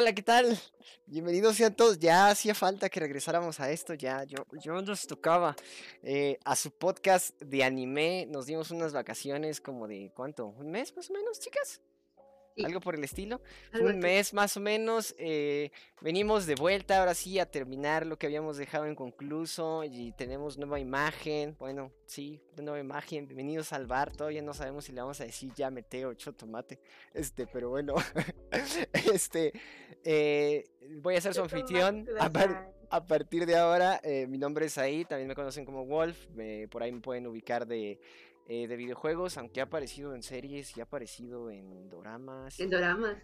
Hola, ¿qué tal? Bienvenidos sean todos. Ya hacía falta que regresáramos a esto, ya yo, yo nos tocaba eh, a su podcast de anime. Nos dimos unas vacaciones como de ¿cuánto? ¿Un mes más o menos, chicas? Algo por el estilo. un mes más o menos. Eh, venimos de vuelta ahora sí a terminar lo que habíamos dejado inconcluso y tenemos nueva imagen. Bueno, sí, nueva imagen. Bienvenidos al bar. Todavía no sabemos si le vamos a decir ya meteo ocho tomate. Este, pero bueno. este, eh, voy a ser su anfitrión. A, partir de ahora, eh, mi nombre es ahí. También me conocen como Wolf. por ahí me pueden ubicar de eh, de videojuegos, aunque ha aparecido en series y ha aparecido en doramas. En doramas.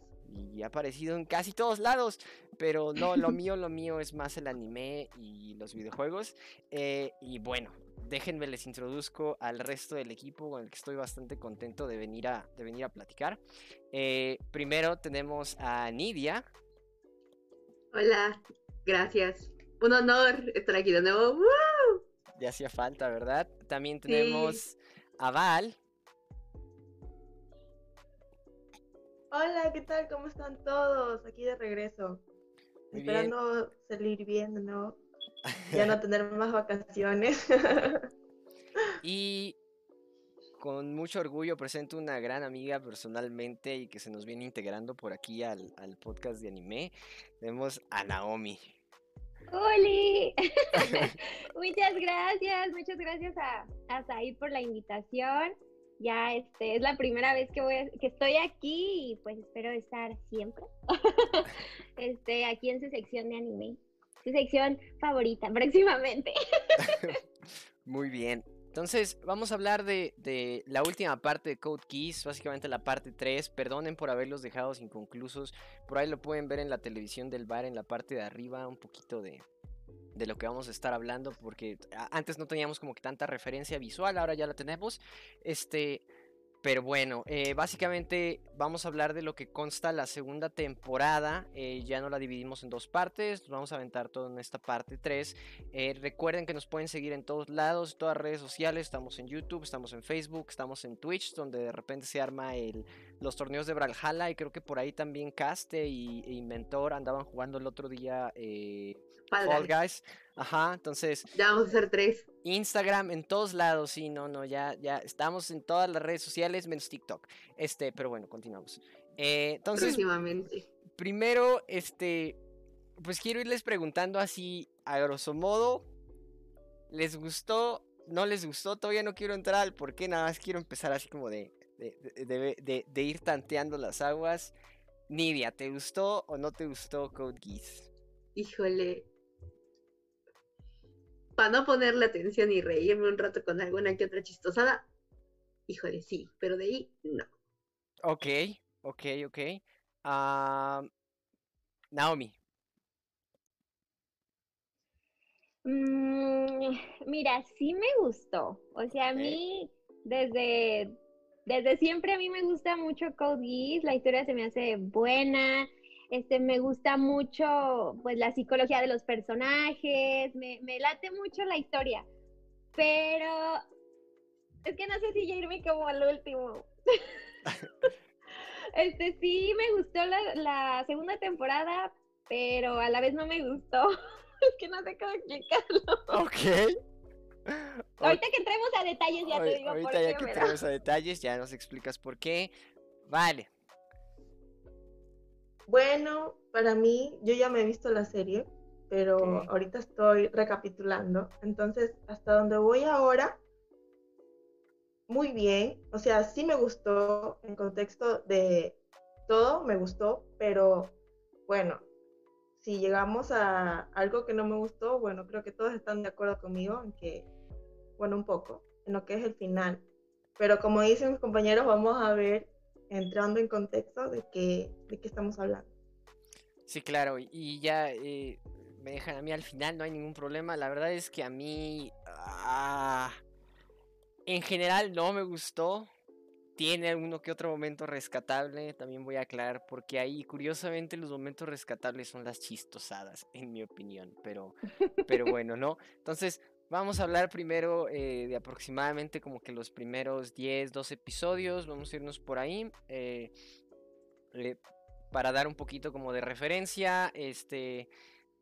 Y ha aparecido en casi todos lados. Pero no, lo mío, lo mío es más el anime y los videojuegos. Eh, y bueno, déjenme les introduzco al resto del equipo con el que estoy bastante contento de venir a, de venir a platicar. Eh, primero tenemos a Nidia. Hola, gracias. Un honor estar aquí de nuevo. Ya hacía falta, ¿verdad? También tenemos Aval. Hola, ¿qué tal? ¿Cómo están todos? Aquí de regreso. Esperando salir bien, ¿no? Ya no tener más vacaciones. y con mucho orgullo presento una gran amiga personalmente y que se nos viene integrando por aquí al, al podcast de anime. Tenemos a Naomi. ¡Holi! muchas gracias, muchas gracias a, a Said por la invitación. Ya este es la primera vez que voy que estoy aquí y pues espero estar siempre. este, aquí en su sección de anime. Su sección favorita próximamente. Muy bien. Entonces, vamos a hablar de, la última parte de Code Keys, básicamente la parte 3. Perdonen por haberlos dejado inconclusos. Por ahí lo pueden ver en la televisión del bar, en la parte de arriba, un poquito de, de lo que vamos a estar hablando, porque antes no teníamos como que tanta referencia visual, ahora ya la tenemos. Este, pero bueno, eh, básicamente vamos a hablar de lo que consta la segunda temporada. Eh, ya no la dividimos en dos partes, vamos a aventar todo en esta parte 3. Eh, recuerden que nos pueden seguir en todos lados, todas redes sociales. Estamos en YouTube, estamos en Facebook, estamos en Twitch, donde de repente se arma el, los torneos de Brawlhalla. Y creo que por ahí también Caste y, y Mentor andaban jugando el otro día Fall Guys. Ajá, entonces. Ya vamos a hacer tres. Instagram, en todos lados, sí, no, no, ya, ya estamos en todas las redes sociales, menos TikTok. Este, pero bueno, continuamos. Eh, entonces. Primero, este. Pues quiero irles preguntando así, a grosso modo. ¿Les gustó? ¿No les gustó? Todavía no quiero entrar al por qué, nada más quiero empezar así como de, de, de ir tanteando las aguas. Nidia, ¿te gustó o no te gustó Code Geass? Híjole, para no ponerle atención y reírme un rato con alguna que otra chistosada, híjole, sí, pero de ahí no. Ok, ok, ok. Ah, Naomi. Mm, mira, sí me gustó. O sea, a mí desde, desde siempre a mí me gusta mucho Code Geass, la historia se me hace buena, este, me gusta mucho, pues, la psicología de los personajes, me, me late mucho la historia, pero es que no sé si ya irme como al último. este, sí, me gustó la, la, segunda temporada, pero a la vez no me gustó. es que no sé cómo explicarlo. Ok. Ahorita que entremos a detalles ya te digo por qué. Ahorita ya que entremos a detalles ya nos explicas por qué. Vale. Bueno, para mí, yo ya me he visto la serie, pero ahorita estoy recapitulando. Entonces, hasta donde voy ahora, muy bien. O sea, sí me gustó en contexto de todo, me gustó, pero bueno, si llegamos a algo que no me gustó, bueno, creo que todos están de acuerdo conmigo en que, bueno, un poco, en lo que es el final. Pero como dicen mis compañeros, vamos a ver entrando en contexto de qué, de qué estamos hablando. Sí, claro, y ya eh, me dejan a mí al final, no hay ningún problema. La verdad es que a mí, ah, en general, no me gustó. Tiene uno que otro momento rescatable, también voy a aclarar, porque ahí, curiosamente, los momentos rescatables son las chistosadas, en mi opinión, pero, pero bueno, ¿no? Entonces, Vamos a hablar primero eh, de aproximadamente como que los primeros 10, 12 episodios. Vamos a irnos por ahí. Eh, para dar un poquito como de referencia, este,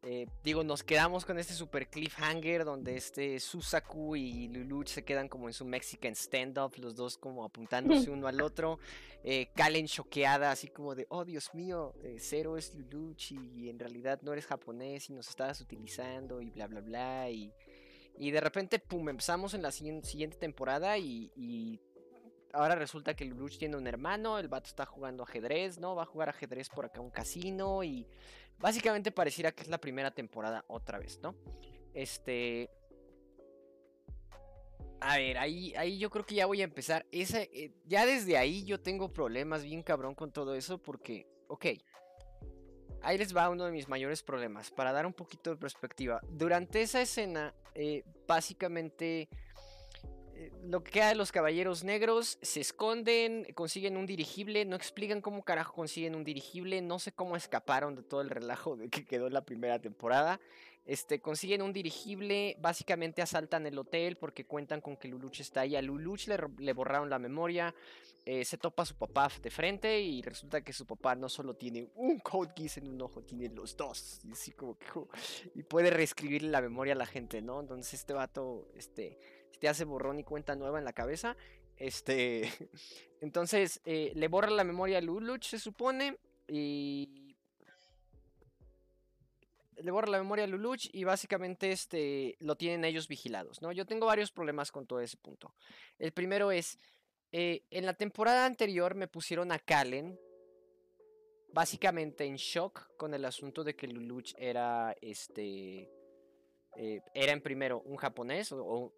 eh, digo, nos quedamos con este super cliffhanger donde este Susaku y Luluch se quedan como en su Mexican stand-up, los dos como apuntándose uno al otro. Eh, Kalen choqueada, así como de, oh Dios mío, eh, Cero es Luluch y en realidad no eres japonés y nos estabas utilizando y bla bla bla. Y, y de repente, pum, empezamos en la siguiente temporada y, y ahora resulta que Luluch tiene un hermano, el vato está jugando ajedrez, ¿no? Va a jugar ajedrez por acá un casino y Básicamente pareciera que es la primera temporada otra vez, ¿no? Este... A ver, ahí, ahí yo creo que ya voy a empezar. Eh, ya desde ahí yo tengo problemas bien cabrón con todo eso porque, ok, ahí les va uno de mis mayores problemas. Para dar un poquito de perspectiva. Durante esa escena, eh, básicamente eh, lo que queda de los caballeros negros, se esconden, consiguen un dirigible, no explican cómo carajo consiguen un dirigible, no sé cómo escaparon de todo el relajo de que quedó en la primera temporada. Este, consiguen un dirigible, básicamente asaltan el hotel porque cuentan con que Luluch está ahí. A Luluch le, borraron la memoria, eh, se topa su papá de frente y resulta que su papá no solo tiene un code keys en un ojo, tiene los dos. Y así como que, y puede reescribirle la memoria a la gente, ¿no? Entonces este vato, este te hace borrón y cuenta nueva en la cabeza. Este, entonces eh, le borra la memoria a Luluch, se supone, y le borra la memoria a Luluch y básicamente este, lo tienen ellos vigilados, ¿no? Yo tengo varios problemas con todo ese punto. El primero es, eh, en la temporada anterior me pusieron a Kalen básicamente en shock con el asunto de que Luluch era este eh, era en primero un japonés, o,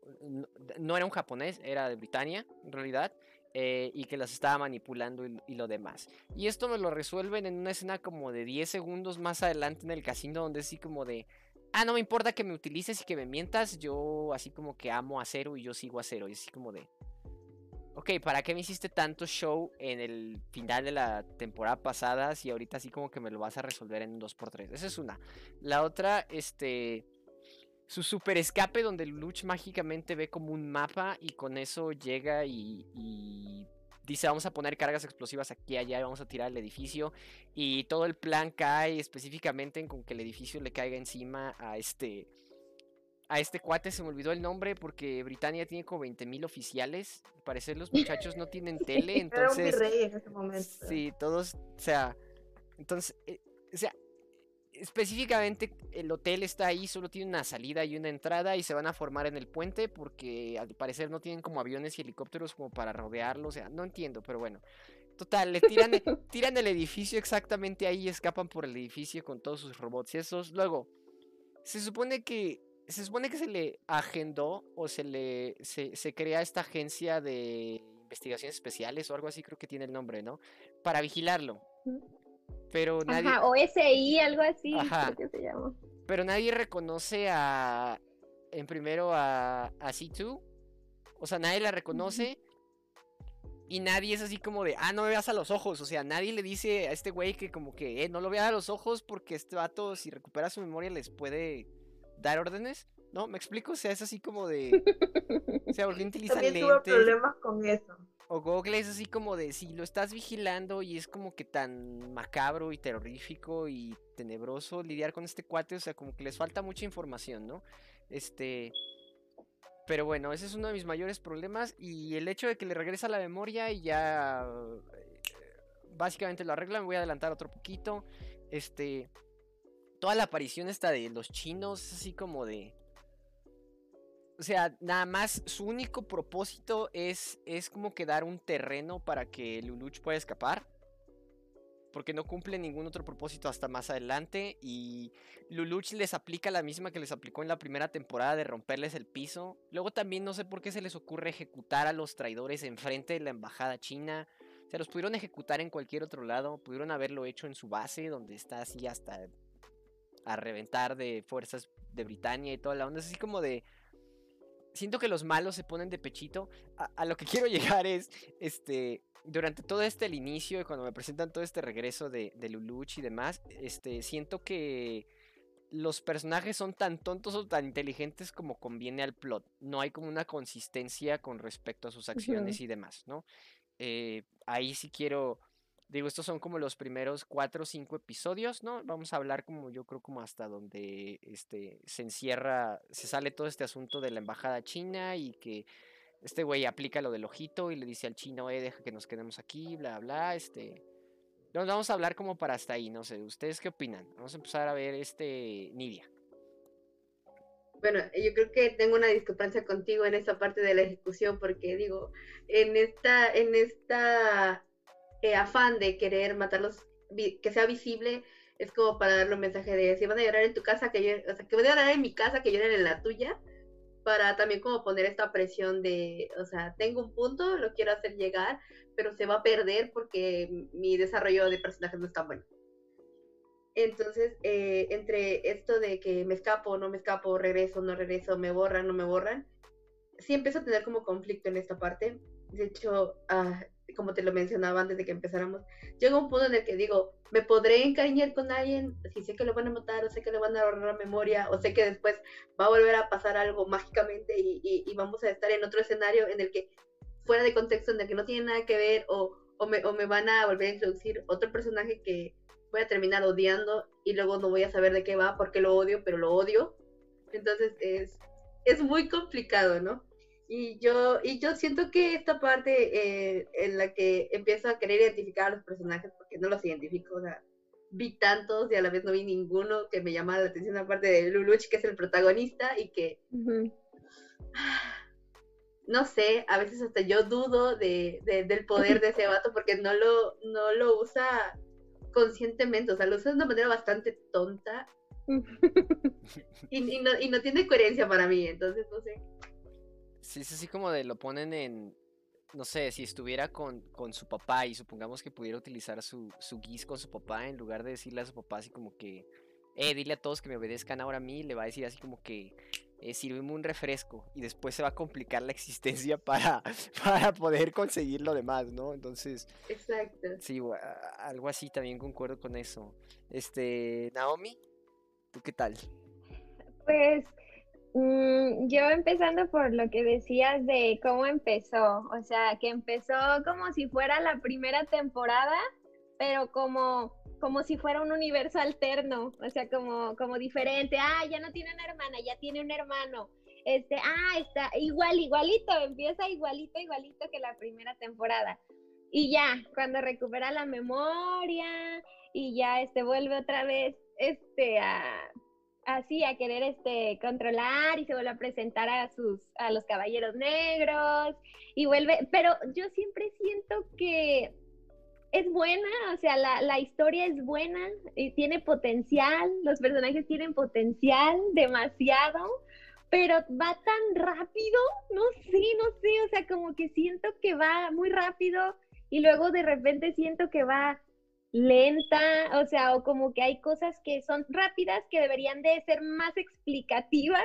no, era un japonés, era de Britania en realidad, eh, y que las estaba manipulando y, lo demás. Y esto me lo resuelven en una escena como de 10 segundos más adelante en el casino, donde así como de, ah, no me importa que me utilices y que me mientas, yo así como que amo a cero y yo sigo a cero, y así como de... Ok, ¿para qué me hiciste tanto show en el final de la temporada pasada si ahorita así como que me lo vas a resolver en un 2x3? Esa es una. La otra, este su super escape donde Luch mágicamente ve como un mapa y con eso llega y, dice vamos a poner cargas explosivas aquí y allá, vamos a tirar el edificio y todo el plan cae específicamente en con que el edificio le caiga encima a este a este cuate se me olvidó el nombre porque Britania tiene como 20.000 oficiales. Al parecer los muchachos no tienen tele, entonces Era un virrey en ese momento. Sí, todos, o sea, entonces, eh, o sea, específicamente el hotel está ahí, solo tiene una salida y una entrada y se van a formar en el puente porque al parecer no tienen como aviones y helicópteros como para rodearlo, o sea, no entiendo, pero bueno. Total, le tiran, tiran el edificio exactamente ahí y escapan por el edificio con todos sus robots y esos. Luego, se supone que se supone que se le agendó o se le se, se crea esta agencia de investigaciones especiales o algo así creo que tiene el nombre, ¿no? Para vigilarlo. Pero nadie. Ajá, o SI, algo así. Ajá. que se llama. Pero nadie reconoce a. En primero a, a C2. O sea, nadie la reconoce. Y nadie es así como de, ah, no me veas a los ojos. O sea, nadie le dice a este güey que como que, eh, no lo veas a los ojos porque este vato, si recupera su memoria, les puede dar órdenes. ¿No? ¿Me explico? O sea, es así como de... O sea, ¿por qué utilizan También tuve problemas con eso. O Google es así como de si lo estás vigilando y es como que tan macabro y terrorífico y tenebroso lidiar con este cuate, o sea, como que les falta mucha información, ¿no? Este. Pero bueno, ese es uno de mis mayores problemas. Y el hecho de que le regresa la memoria y ya. Eh, básicamente lo arregla. Me voy a adelantar otro poquito. Este. Toda la aparición esta de los chinos así como de. O sea, nada más su único propósito es, es como que dar un terreno para que Luluch pueda escapar. Porque no cumple ningún otro propósito hasta más adelante. Y Luluch les aplica la misma que les aplicó en la primera temporada de romperles el piso. Luego también no sé por qué se les ocurre ejecutar a los traidores enfrente de la embajada china. O sea, los pudieron ejecutar en cualquier otro lado. Pudieron haberlo hecho en su base, donde está así hasta a reventar de fuerzas de Britania y toda la onda. Es así como de siento que los malos se ponen de pechito. A, lo que quiero llegar es, este, durante todo este el inicio, cuando me presentan todo este regreso de, de Luluch y demás, este, siento que los personajes son tan tontos o tan inteligentes como conviene al plot. No hay como una consistencia con respecto a sus acciones y demás, ¿no? Eh, ahí sí quiero Digo, estos son como los primeros cuatro o cinco episodios, ¿no? Vamos a hablar como yo creo como hasta donde este se encierra, se sale todo este asunto de la embajada china y que este güey aplica lo del ojito y le dice al chino, eh, deja que nos quedemos aquí, bla, bla, este. Nos vamos a hablar como para hasta ahí, no sé, ¿ustedes qué opinan? Vamos a empezar a ver este Nidia. Bueno, yo creo que tengo una discrepancia contigo en esta parte de la ejecución, porque digo, en esta, en esta eh, afán de querer matarlos, que sea visible, es como para darle un mensaje de si van a llorar en tu casa, que yo, o sea, que van a llorar en mi casa, que lloren en la tuya, para también como poner esta presión de, o sea, tengo un punto, lo quiero hacer llegar, pero se va a perder porque mi desarrollo de personajes no es tan bueno. Entonces, eh, entre esto de que me escapo, no me escapo, regreso, no regreso, me borran, no me borran, sí empiezo a tener como conflicto en esta parte. De hecho, ah, como te lo mencionaba antes de que empezáramos, llega un punto en el que digo, me podré encariñar con alguien si sé que lo van a matar, o sé que le van a borrar la memoria, o sé que después va a volver a pasar algo mágicamente y, vamos a estar en otro escenario en el que fuera de contexto, en el que no tiene nada que ver, o, o, me, o me van a volver a introducir otro personaje que voy a terminar odiando y luego no voy a saber de qué va porque lo odio, pero lo odio. Entonces es, es muy complicado, ¿no? Y yo, y yo siento que esta parte eh, en la que empiezo a querer identificar a los personajes, porque no los identifico, o sea, vi tantos y a la vez no vi ninguno que me llamara la atención, aparte de Luluch, que es el protagonista, y que, no sé, a veces hasta yo dudo de, del poder de ese vato, porque no lo, no lo usa conscientemente, o sea, lo usa de una manera bastante tonta y, no, y no tiene coherencia para mí, entonces no sé. Sí, es así como de lo ponen en, no sé, si estuviera con, con su papá y supongamos que pudiera utilizar su, su guis con su papá, en lugar de decirle a su papá así como que, eh, dile a todos que me obedezcan ahora a mí, le va a decir así como que, eh, un refresco y después se va a complicar la existencia para, para poder conseguir lo demás, ¿no? Entonces... Exacto. Sí, algo así también concuerdo con eso. Este, Naomi, ¿tú qué tal? Pues yo empezando por lo que decías de cómo empezó, o sea, que empezó como si fuera la primera temporada, pero como como si fuera un universo alterno, o sea, como, como diferente. Ah, ya no tiene una hermana, ya tiene un hermano. Este, ah, está igual, igualito, empieza igualito, igualito que la primera temporada. Y ya, cuando recupera la memoria y ya este vuelve otra vez este a así a querer este controlar y se vuelve a presentar a sus a los caballeros negros y vuelve, pero yo siempre siento que es buena, o sea, la, la, historia es buena y tiene potencial, los personajes tienen potencial demasiado, pero va tan rápido, no sé, no sé, o sea, como que siento que va muy rápido y luego de repente siento que va lenta, o sea, o como que hay cosas que son rápidas que deberían de ser más explicativas.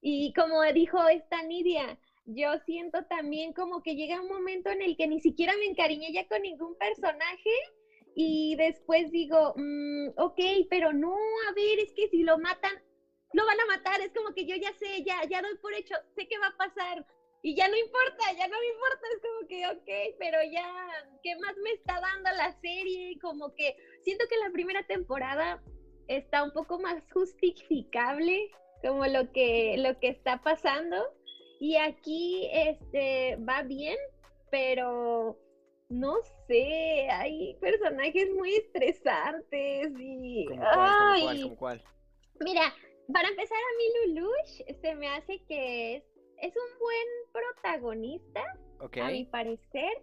Y como dijo esta Nidia, yo siento también como que llega un momento en el que ni siquiera me encariñé ya con ningún personaje y después digo, mm, ok, pero no, a ver, es que si lo matan, lo van a matar, es como que yo ya sé, ya, ya doy por hecho, sé qué va a pasar y ya no importa, ya no me importa, es como que, ok, pero ya, ¿qué más me está dando la serie? Como que siento que la primera temporada está un poco más justificable como lo que, lo que está pasando y aquí este va bien, pero no sé, hay personajes muy estresantes y... ¿Cómo cuál, Mira, para empezar a mí Lulush se me hace que es, es un buen protagonista, a mi parecer,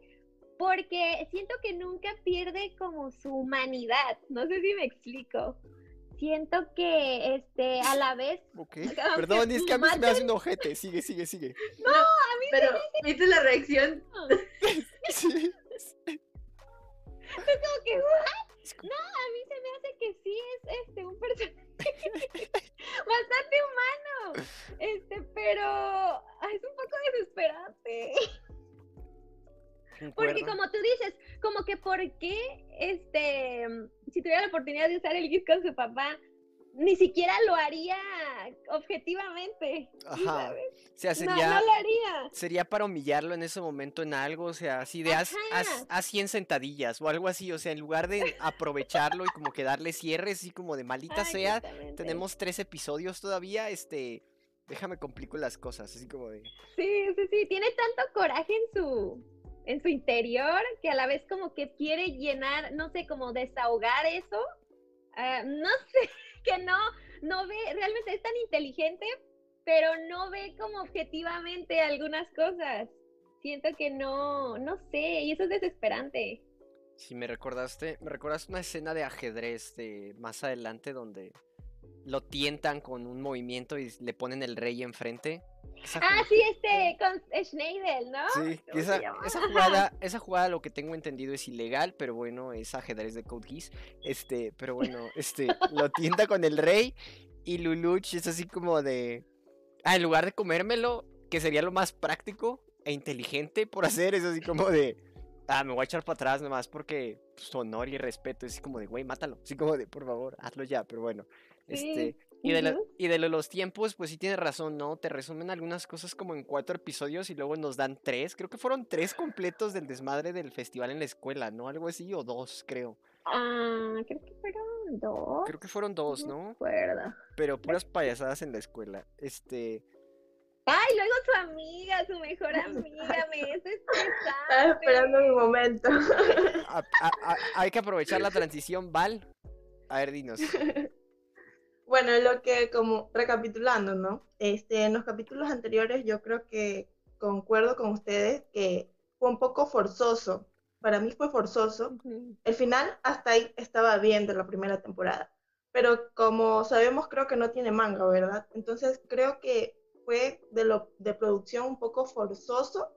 porque siento que nunca pierde como su humanidad, no sé si me explico. Siento que este a la vez Ok, perdón es que a mí se me hace un ojete. Sigue sigue sigue. No a mí pero viste la reacción sí. es como que no a mí se me hace que sí es este un personaje bastante humano. Este pero es un poco desesperante. Porque como tú dices, como que por qué, este, si tuviera la oportunidad de usar el GIF con su papá, ni siquiera lo haría objetivamente. Ajá. ¿sabes? O sea, No, sería, no lo haría. sería para humillarlo en ese momento en algo, o sea, así de haz, haz, Ajá. haz 100 sentadillas o algo así, o sea, en lugar de aprovecharlo y como que darle cierre, así como de maldita Ah, sea, tenemos tres episodios todavía, este, déjame complico las cosas, así como de... Sí, sí, sí, tiene tanto coraje en su, en su interior que a la vez como que quiere llenar, no sé, como desahogar eso. Ah, no sé, que no, no ve, realmente es tan inteligente, pero no ve como objetivamente algunas cosas. Siento que no, no sé, y eso es desesperante. Si me recordaste, me recordaste una escena de ajedrez de más adelante donde lo tientan con un movimiento y le ponen el rey enfrente. Esa Ah, sí, este, con Schneidel, ¿no? Sí, que ¿Cómo se esa, jugada, esa jugada lo que tengo entendido es ilegal, pero bueno, es ajedrez de Code Geass. Este, pero bueno, este, lo tienta con el rey y Luluch es así como de, ah, en lugar de comérmelo, que sería lo más práctico e inteligente por hacer, es así como de, ah, me voy a echar para atrás nomás porque pues, su honor y respeto, es así como de, güey, mátalo, así como de, por favor, hazlo ya, pero bueno, Sí, este, y de, la- y de lo- los tiempos, pues sí tienes razón, ¿no? Te resumen algunas cosas como en cuatro episodios y luego nos dan tres. Creo que fueron tres completos del desmadre del festival en la escuela, ¿no? Algo así, o dos, creo. Ah, creo que fueron dos. Creo que fueron dos, no recuerdo. Pero puras payasadas en la escuela. Este. Ay, luego su amiga, su mejor amiga, me es Estaba esperando mi momento. a- a- a- hay que aprovechar la transición, Val. A ver, dinos. Bueno, lo que como recapitulando, ¿no? Este, en los capítulos anteriores yo creo que concuerdo con ustedes que fue un poco forzoso. Para mí fue forzoso. El final hasta ahí estaba bien de la primera temporada. Pero como sabemos, creo que no tiene manga, ¿verdad? Entonces creo que fue de, lo, de producción un poco forzoso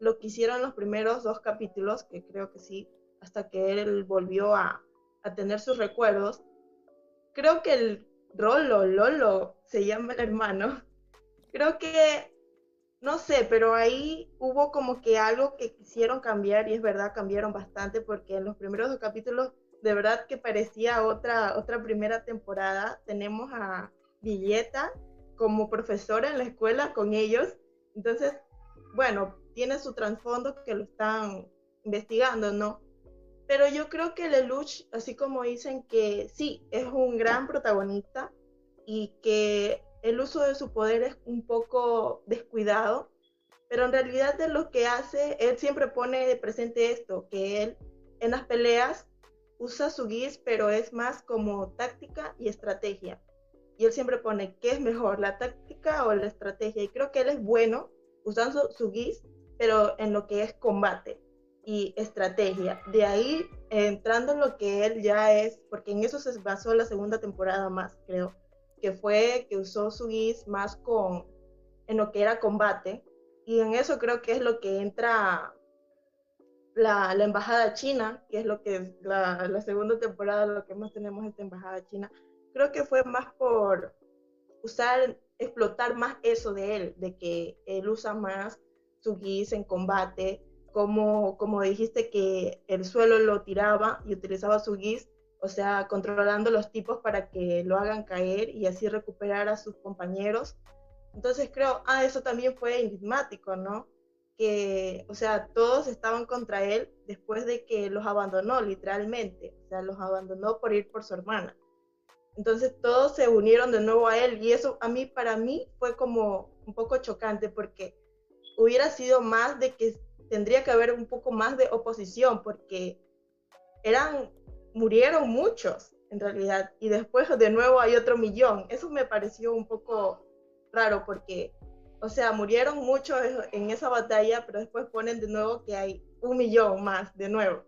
lo que hicieron los primeros dos capítulos, que creo que sí, hasta que él volvió a, a tener sus recuerdos. Creo que el Rolo, Lolo, se llama el hermano. Creo que, no sé, pero ahí hubo como que algo que quisieron cambiar y es verdad, cambiaron bastante porque en los primeros dos capítulos de verdad que parecía otra, otra primera temporada. Tenemos a Villeta como profesora en la escuela con ellos. Entonces, bueno, tiene su trasfondo que lo están investigando, ¿no? Pero yo creo que Lelouch, así como dicen que sí, es un gran protagonista y que el uso de su poder es un poco descuidado, pero en realidad de lo que hace, él siempre pone de presente esto, que él en las peleas usa su guis, pero es más como táctica y estrategia. Y él siempre pone, ¿qué es mejor, la táctica o la estrategia? Y creo que él es bueno usando su guis, pero en lo que es combate y estrategia. De ahí entrando en lo que él ya es, porque en eso se basó la segunda temporada más, creo, que fue que usó su guis más con en lo que era combate. Y en eso creo que es lo que entra la, embajada china, que es lo que es la, la segunda temporada, lo que más tenemos esta embajada china. Creo que fue más por usar, explotar más eso de él, de que él usa más su guis en combate, como, como dijiste que el suelo lo tiraba y utilizaba su guis, o sea, controlando los tipos para que lo hagan caer y así recuperar a sus compañeros. Entonces creo, ah, eso también fue enigmático, ¿no? Que, o sea, todos estaban contra él después de que los abandonó, literalmente, o sea, los abandonó por ir por su hermana. Entonces todos se unieron de nuevo a él y eso a mí, para mí, fue como un poco chocante porque hubiera sido más de que tendría que haber un poco más de oposición porque eran, murieron muchos en realidad y después de nuevo hay otro millón. Eso me pareció un poco raro porque, o sea, murieron muchos en esa batalla, pero después ponen de nuevo que hay un millón más de nuevo,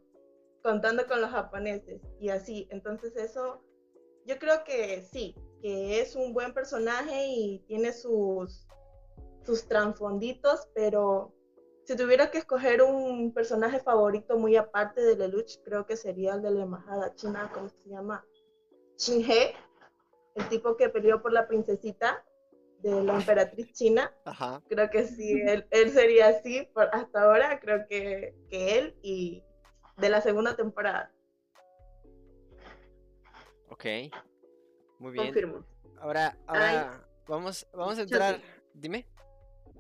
contando con los japoneses y así. Entonces eso, yo creo que sí, que es un buen personaje y tiene sus, sus transfonditos, pero si tuviera que escoger un personaje favorito muy aparte de Lelouch, creo que sería el de la embajada china, ¿cómo se llama? He, el tipo que peleó por la princesita de la emperatriz china. Ajá. Creo que sí, él, él sería así por hasta ahora, creo que, que él y de la segunda temporada. Ok. Muy bien. Confirmo. Ahora, ahora vamos, vamos a entrar. Dime.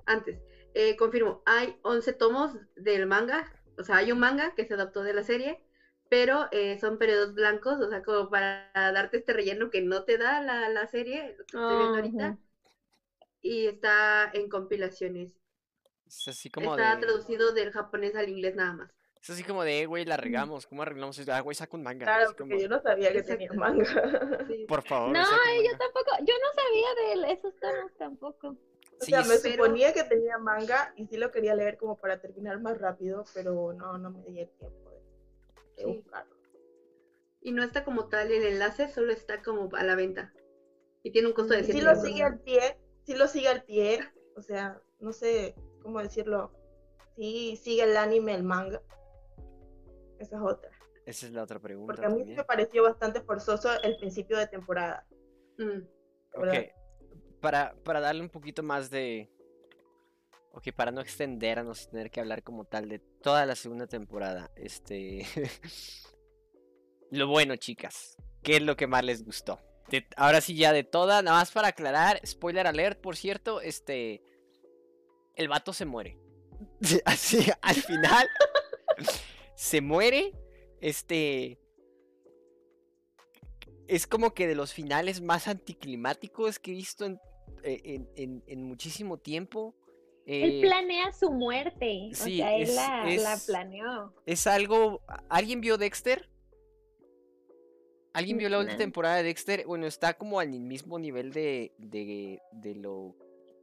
Antes, eh, confirmo, hay 11 tomos del manga, o sea, hay un manga que se adaptó de la serie, pero eh, son periodos blancos, o sea, como para darte este relleno que no te da la, la serie, lo que estoy viendo ahorita, y está en compilaciones. Es así como está de... traducido del japonés al inglés nada más. Es así como de, "Eh, güey, la regamos. ¿Cómo arreglamos esto? Ah, güey, saca un manga. Claro, porque como, yo no sabía que Exacto. tenía manga. Sí. Por favor. No, yo manga". tampoco, yo no sabía de esos tomos tampoco. O Sí, sea, me pero- suponía que tenía manga y sí lo quería leer como para terminar más rápido, pero no, no me di el tiempo de, de Sí. buscarlo. Y no está como tal el enlace, solo está como a la venta. Y tiene un costo de Y sí 100 lo euros. sigue al pie, sí lo sigue al pie, o sea, no sé cómo decirlo. Sí sigue el anime, el manga. Esa es otra. Esa es la otra pregunta. Porque a mí sí también. me pareció bastante forzoso el principio de temporada. Mm. Ok, para, para darle un poquito más de... Ok, para no extendernos tener que hablar como tal de toda la segunda temporada, este... lo bueno, chicas, ¿qué es lo que más les gustó? De- ahora sí ya de toda, nada más para aclarar, spoiler alert, por cierto, este... El vato se muere. Así, al final, se muere, este es como que de los finales más anticlimáticos que he visto en, en- en- en muchísimo tiempo. Él Eh, planea su muerte. O sí, sea, él es- la, planeó. es algo. ¿Alguien vio Dexter? ¿Alguien vio la última No. temporada de Dexter? Bueno, está como al mismo nivel de, de, de lo.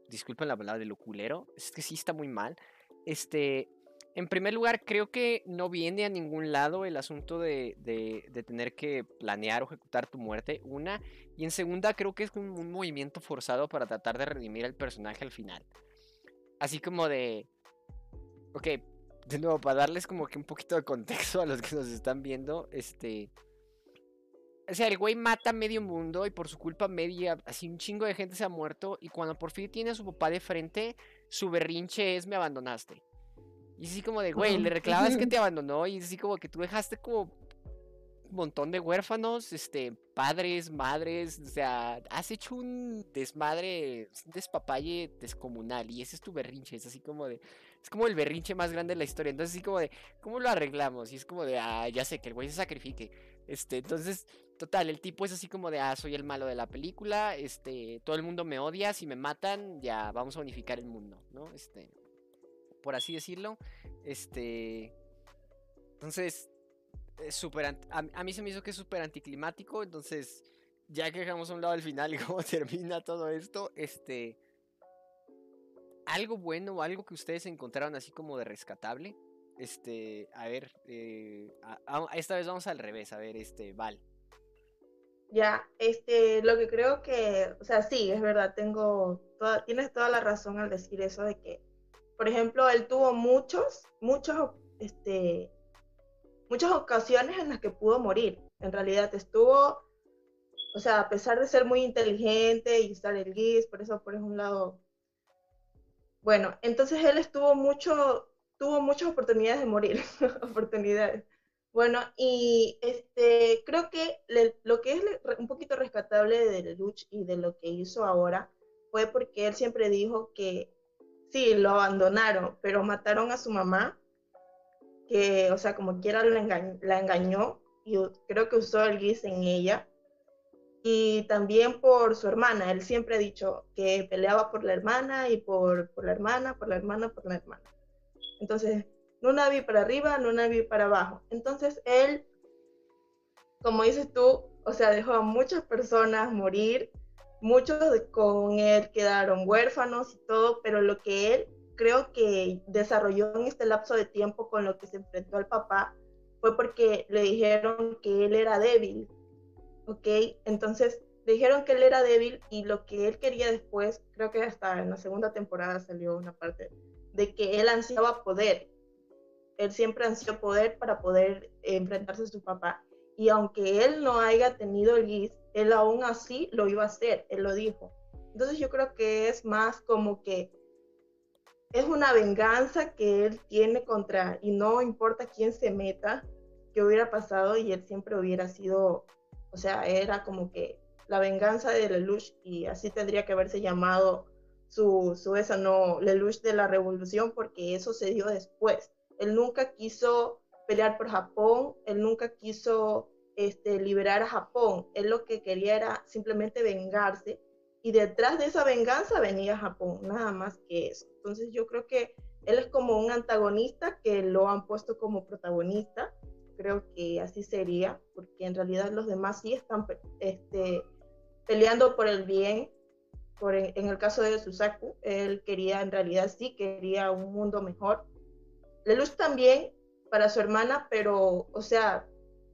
Disculpen la palabra, de lo culero. Es que sí está muy mal. Este. En primer lugar, creo que no viene a ningún lado el asunto de, de- tener que planear o ejecutar tu muerte. Una. Y en segunda, creo que es un, un movimiento forzado para tratar de redimir al personaje al final. Así como de. Ok, de nuevo, para darles como que un poquito de contexto a los que nos están viendo, este... O sea, el güey mata medio mundo y por su culpa media, así un chingo de gente se ha muerto y cuando por fin tiene a su papá de frente, su berrinche es me abandonaste. Y así como de, güey, le reclamas que te abandonó y es así como que tú dejaste como un montón de huérfanos, este, padres, madres, o sea, has hecho un desmadre, un despapalle descomunal y ese es tu berrinche, es así como de, es como el berrinche más grande de la historia, entonces así como de, ¿cómo lo arreglamos? Y es como de, ah, ya sé, que el güey se sacrifique, este, entonces, total, el tipo es así como de, ah, soy el malo de la película, este, todo el mundo me odia, si me matan, ya, vamos a unificar el mundo, ¿no? Este, por así decirlo, este, entonces, es súper ant- a, mí se me hizo que es súper anticlimático, entonces ya que dejamos a un lado el final y cómo termina todo esto, este algo bueno algo que ustedes encontraron así como de rescatable. Este, a ver, eh, esta vez vamos al revés, a ver, este, Val. Ya, este, lo que creo que, o sea, sí, es verdad, tengo, toda, tienes toda la razón al decir eso de que, por ejemplo, él tuvo muchos, muchos, este, muchas ocasiones en las que pudo morir. En realidad estuvo, o sea, a pesar de ser muy inteligente y estar el guis, por eso por un lado. Bueno, entonces él estuvo mucho, tuvo muchas oportunidades de morir, oportunidades. Bueno, y este, creo que le- lo que es un poquito rescatable de Lelouch y de lo que hizo ahora fue porque él siempre dijo que sí, lo abandonaron, pero mataron a su mamá, que, o sea, como quiera la engañó, la engañó y creo que usó el guis en ella. Y también por su hermana, él siempre ha dicho que peleaba por la hermana y por, la hermana, por la hermana, por la hermana. Entonces, no Navi para arriba, no Navi para abajo. Entonces él, como dices tú, o sea, dejó a muchas personas morir, muchos con él quedaron huérfanos y todo, pero lo que él creo que desarrolló en este lapso de tiempo con lo que se enfrentó al papá fue porque le dijeron que él era débil, ¿ok? Entonces le dijeron que él era débil y lo que él quería después, creo que hasta en la segunda temporada salió una parte de que él ansiaba poder, él siempre ansió poder para poder enfrentarse a su papá. Y aunque él no haya tenido el él aún así lo iba a hacer, él lo dijo. Entonces yo creo que es más como que es una venganza que él tiene contra, y no importa quién se meta, que hubiera pasado y él siempre hubiera sido, o sea, era como que la venganza de Lelouch, y así tendría que haberse llamado su, su esa, no, Lelouch de la revolución, porque eso se dio después. Él nunca quiso pelear por Japón, él nunca quiso este, liberar a Japón, él lo que quería era simplemente vengarse, y detrás de esa venganza venía Japón, nada más que eso. Entonces yo creo que él es como un antagonista que lo han puesto como protagonista, creo que así sería, porque en realidad los demás sí están este, peleando por el bien. Por en, el caso de Susaku, él quería, en realidad sí quería un mundo mejor. Lelouch también para su hermana, pero, o sea,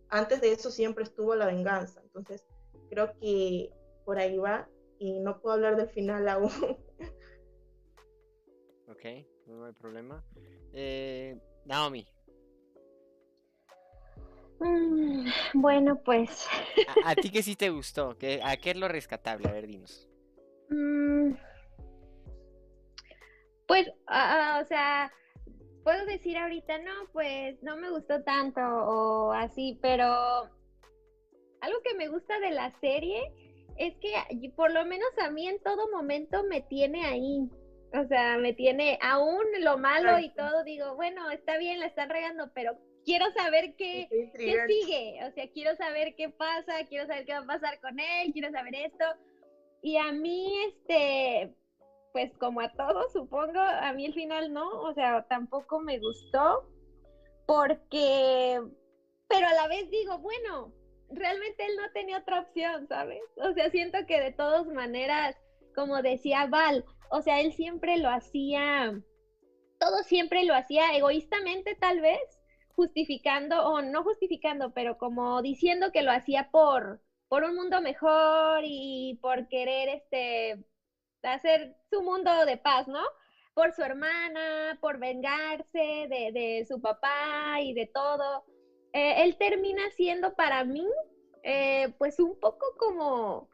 antes de eso siempre estuvo la venganza. Entonces, creo que por ahí va y no puedo hablar del final aún. Ok, no hay problema. Eh, Naomi, Mm, bueno, pues. ¿A, ti qué sí te gustó? ¿Qué, ¿A qué es lo rescatable? A ver, dinos. Mm, pues, o sea, puedo decir ahorita, no, pues no me gustó tanto o así, pero algo que me gusta de la serie es que por lo menos a mí en todo momento me tiene ahí. O sea, me tiene aún lo malo y todo, digo, bueno, está bien, la están regando, pero quiero saber qué, qué sigue, o sea, quiero saber qué pasa, quiero saber qué va a pasar con él, quiero saber esto. Y a mí, este, pues como a todos, supongo, a mí el final no, o sea, tampoco me gustó, porque, pero a la vez digo, bueno, realmente él no tenía otra opción, ¿sabes? O sea, siento que de todas maneras, como decía Val, o sea, él siempre lo hacía, todo siempre lo hacía egoístamente tal vez, justificando, o no justificando, pero como diciendo que lo hacía por, por un mundo mejor y por querer este hacer su mundo de paz, ¿no? Por su hermana, por vengarse de, su papá y de todo. Eh, él termina siendo para mí, eh, pues un poco como,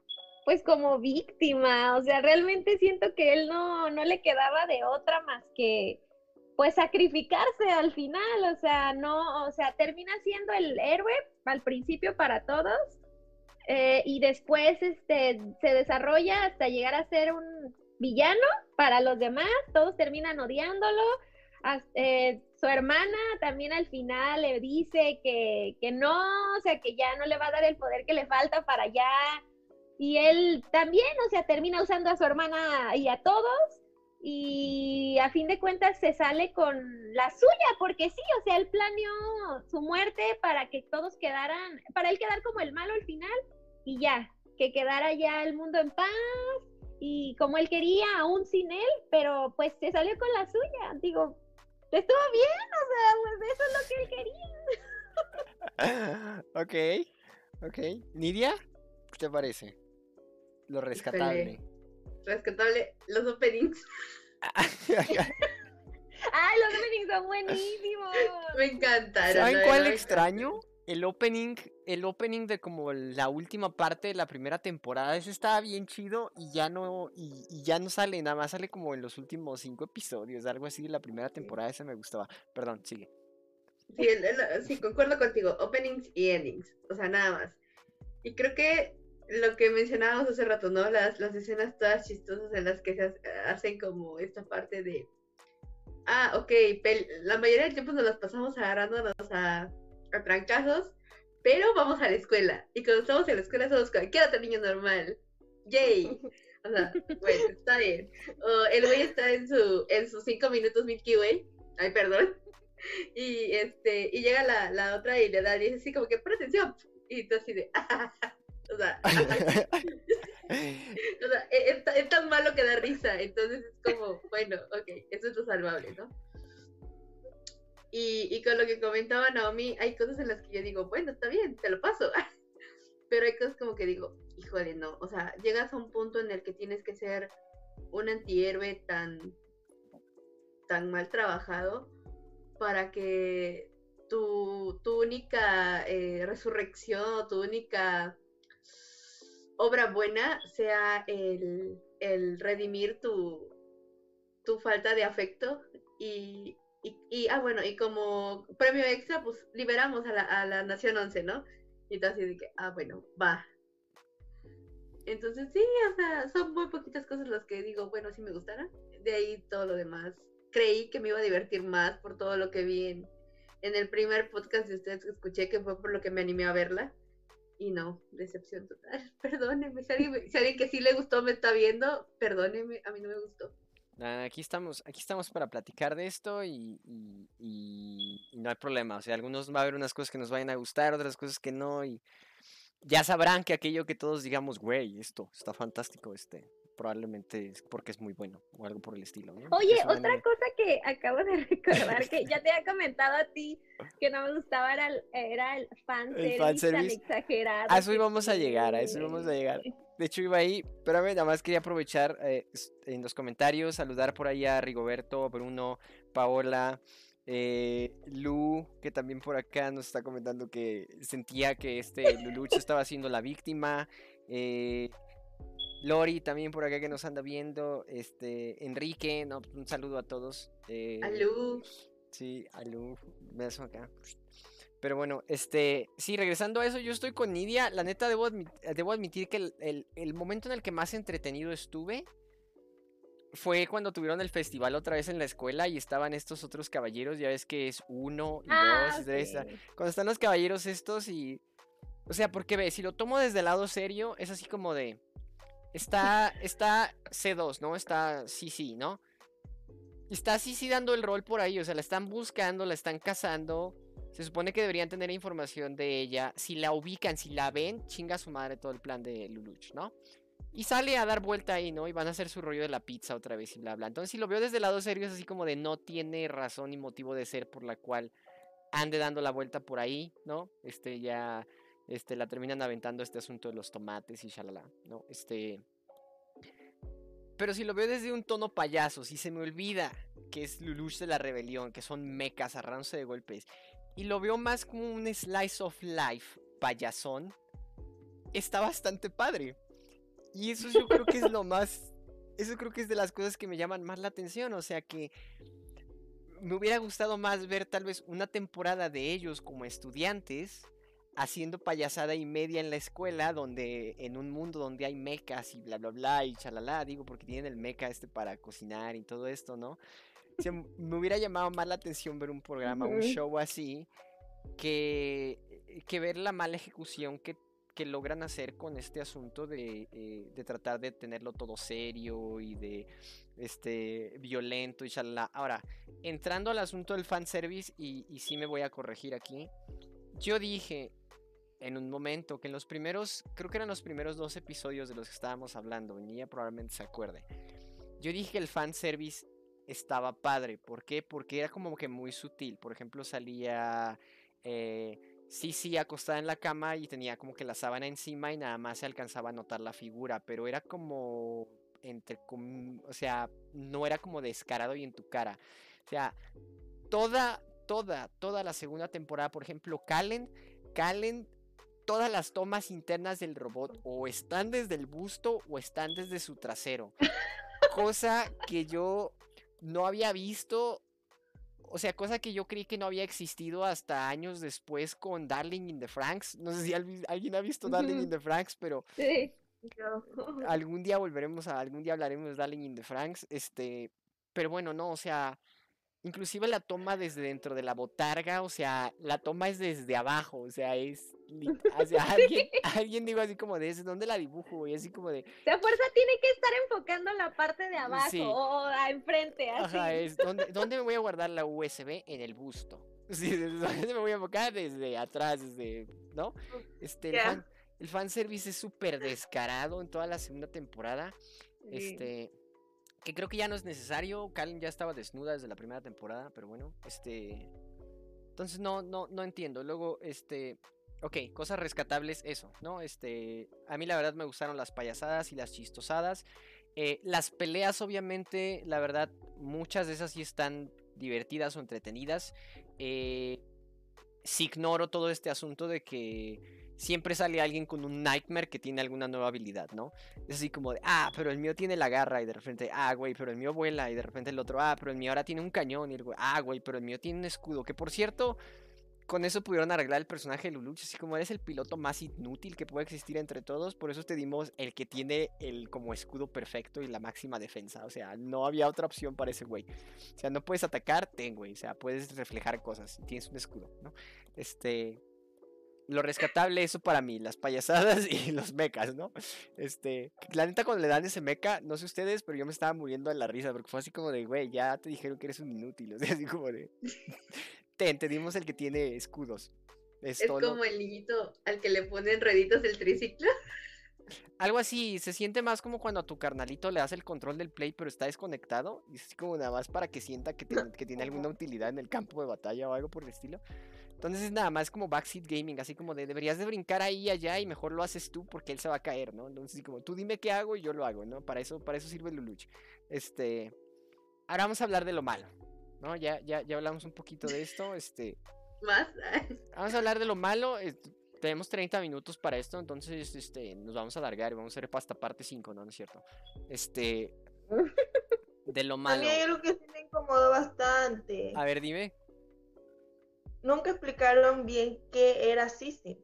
pues como víctima, o sea, realmente siento que él no, no le quedaba de otra más que, pues sacrificarse al final, o sea, no, o sea, termina siendo el héroe al principio para todos eh, y después este, se desarrolla hasta llegar a ser un villano para los demás, todos terminan odiándolo. Eh, su hermana también al final le dice que, que no, o sea, que ya no le va a dar el poder que le falta para allá. Y él también, o sea, termina usando a su hermana y a todos y a fin de cuentas se sale con la suya, porque sí, o sea, él planeó su muerte para que todos quedaran, para él quedar como el malo al final y ya, que quedara ya el mundo en paz y como él quería, aún sin él, pero pues se salió con la suya, digo, estuvo bien, o sea, pues eso es lo que él quería. ok, ok. Nidia, ¿qué te parece? Lo rescatable rescatable los openings. Ay, los openings son buenísimos. Me encantaron. ¿Saben cuál extraño? El opening, el opening de como la última parte de la primera temporada, ese estaba bien chido y ya no, y, ya no sale, nada más sale como en los últimos cinco episodios, algo así de la primera temporada, ese me gustaba. Perdón, sigue. Sí, sí, concuerdo contigo, openings y endings, o sea, nada más. Y creo que lo que mencionábamos hace rato, ¿no? Las, las escenas todas chistosas en las que se hacen como esta parte de, ah, ok, la mayoría del tiempo nos las pasamos agarrándonos a, a trancazos, pero vamos a la escuela. Y cuando estamos en la escuela somos cualquier otro niño normal. ¡Yay! O sea, bueno, está bien. El güey está en su en sus cinco minutos Milky Way. Ay, perdón. Y este, y llega la, la otra y le da, y dice así como que, pon atención. Y tú así de, O sea, e, es, tan malo que da risa. Entonces es como, bueno, ok, eso es lo salvable, ¿no? Y, con lo que comentaba Naomi, hay cosas en las que yo digo, bueno, está bien, te lo paso. Pero hay cosas como que digo, híjole, no. O sea, llegas a un punto en el que tienes que ser un antihéroe tan, tan mal trabajado para que tu, tu única eh, resurrección, tu única obra buena sea el, el redimir tu, tu falta de afecto y, y, ah, bueno, y como premio extra, pues liberamos a la, a la Nación 11, ¿no? Y entonces así ah, bueno, va. Entonces sí, o sea, son muy poquitas cosas las que digo, bueno, sí me gustaron. De ahí todo lo demás. Creí que me iba a divertir más por todo lo que vi en, en el primer podcast de ustedes que escuché, que fue por lo que me animé a verla. Y no, decepción total. Perdóneme, si alguien, que sí le gustó me está viendo, perdóneme, a mí no me gustó. Aquí estamos, aquí estamos para platicar de esto y, y, y, y, no hay problema. O sea, algunos va a haber unas cosas que nos vayan a gustar, otras cosas que no. Y ya sabrán que aquello que todos digamos, güey, esto está fantástico, este, probablemente es porque es muy bueno o algo por el estilo. ¿no? Oye, otra cosa que acabo de recordar que ya te había comentado a ti que no me gustaba era el, era el fanservice, tan exagerado. A eso íbamos a llegar, a eso íbamos a llegar. De hecho, iba ahí, pero a ver, nada más quería aprovechar eh, en los comentarios, saludar por ahí a Rigoberto, Bruno, Paola, eh, Lu, que también por acá nos está comentando que sentía que este Lulucho estaba siendo la víctima. Eh, Lori también por acá que nos anda viendo. Este, Enrique, no, un saludo a todos. Eh, a Lu. Sí, a Lu. Beso acá. Pero bueno, este, sí, regresando a eso, yo estoy con Nidia. La neta, debo, debo admitir que el, el, momento en el que más entretenido estuve fue cuando tuvieron el festival otra vez en la escuela y estaban estos otros caballeros. Ya ves que es uno y ah, dos y tres. Cuando están los caballeros estos y. O sea, porque ve, si lo tomo desde el lado serio, es así como de. Está, está C2, ¿no? Está sí, ¿no? Está sí dando el rol por ahí. O sea, la están buscando, la están cazando. Se supone que deberían tener información de ella. Si la ubican, si la ven, chinga su madre todo el plan de Luluch, ¿no? Y sale a dar vuelta ahí, ¿no? Y van a hacer su rollo de la pizza otra vez y bla, bla. Entonces, si lo veo desde el lado serio, es así como de no tiene razón ni motivo de ser por la cual ande dando la vuelta por ahí, ¿no? Este, ya, este, la terminan aventando este asunto de los tomates y shalala, ¿no? Este. Pero si lo veo desde un tono payaso, si se me olvida que es Lulush de la rebelión, que son mecas arrándose de golpes, y lo veo más como un slice of life payasón, está bastante padre. Y eso yo creo que es lo más. Eso creo que es de las cosas que me llaman más la atención. O sea que. Me hubiera gustado más ver tal vez una temporada de ellos como estudiantes haciendo payasada y media en la escuela, donde en un mundo donde hay mecas y bla bla bla y chalala, digo, porque tienen el meca este para cocinar y todo esto, ¿no? O sea, me hubiera llamado más la atención ver un programa, un show así, que, que ver la mala ejecución que que logran hacer con este asunto de, eh, de, tratar de tenerlo todo serio y de este violento y shalala. Ahora, entrando al asunto del fanservice, y, y sí me voy a corregir aquí, yo dije en un momento que en los primeros, creo que eran los primeros dos episodios de los que estábamos hablando, ella probablemente se acuerde, yo dije que el fanservice estaba padre, ¿por qué? Porque era como que muy sutil, por ejemplo salía... Eh, sí, sí, acostada en la cama y tenía como que la sábana encima y nada más se alcanzaba a notar la figura, pero era como entre, o sea, no era como descarado y en tu cara. O sea, toda, toda, toda la segunda temporada, por ejemplo, Calen, Calen, todas las tomas internas del robot o están desde el busto o están desde su trasero. Cosa que yo no había visto o sea, cosa que yo creí que no había existido hasta años después con Darling in the Franks. No sé si alguien ha visto Darling in the Franks, pero sí. algún día volveremos a, algún día hablaremos de Darling in the Franks. Este, pero bueno, no, o sea, inclusive la toma desde dentro de la botarga, o sea, la toma es desde abajo, o sea, es sea, alguien, alguien digo así como de ¿dónde la dibujo? Y así como de. La fuerza tiene que estar enfocando la parte de abajo o enfrente, así. Ajá, es ¿dónde, ¿dónde, me voy a guardar la USB? En el busto. Sí, ¿dónde me voy a enfocar? Desde atrás, desde. ¿No? Este, el, fan, el fanservice es súper descarado en toda la segunda temporada. Este que creo que ya no es necesario. Kalin ya estaba desnuda desde la primera temporada, pero bueno, este. Entonces no, no, no entiendo. Luego, este. Ok, cosas rescatables, eso, ¿no? Este. A mí la verdad me gustaron las payasadas y las chistosadas. Eh, las peleas, obviamente, la verdad, muchas de esas sí están divertidas o entretenidas. Eh, si ignoro todo este asunto de que siempre sale alguien con un nightmare que tiene alguna nueva habilidad, ¿no? Es así como de, ah, pero el mío tiene la garra y de repente, ah, güey, pero el mío vuela y de repente el otro, ah, pero el mío ahora tiene un cañón y el güey, ah, güey, pero el mío tiene un escudo, que por cierto, con eso pudieron arreglar el personaje de Luluch, así como eres el piloto más inútil que puede existir entre todos, por eso te dimos el que tiene el como escudo perfecto y la máxima defensa, o sea, no había otra opción para ese güey. O sea, no puedes atacar, ten, güey, o sea, puedes reflejar cosas, tienes un escudo, ¿no? Este, lo rescatable eso para mí, las payasadas y los mecas, ¿no? Este, la neta cuando le dan ese meca, no sé ustedes, pero yo me estaba muriendo de la risa porque fue así como de, güey, ya te dijeron que eres un inútil, o sea, así como de, te entendimos el que tiene escudos. Es, como el niñito al que le ponen rueditas del triciclo. Algo así, se siente más como cuando a tu carnalito le das el control del play pero está desconectado y es como nada más para que sienta que, que tiene alguna utilidad en el campo de batalla o algo por el estilo. Entonces es nada más como backseat gaming, así como de deberías de brincar ahí y allá y mejor lo haces tú porque él se va a caer, ¿no? Entonces como tú dime qué hago y yo lo hago, ¿no? Para eso, para eso sirve Luluch. Este, ahora vamos a hablar de lo malo, ¿no? Ya, ya, ya hablamos un poquito de esto, este. Más. vamos a hablar de lo malo. tenemos 30 minutos para esto, entonces este, nos vamos a alargar y vamos a hacer hasta parte 5, ¿no? ¿No es cierto? Este. De lo malo. A mí hay algo que sí me incomodó bastante. A ver, dime nunca explicaron bien qué era Sisi.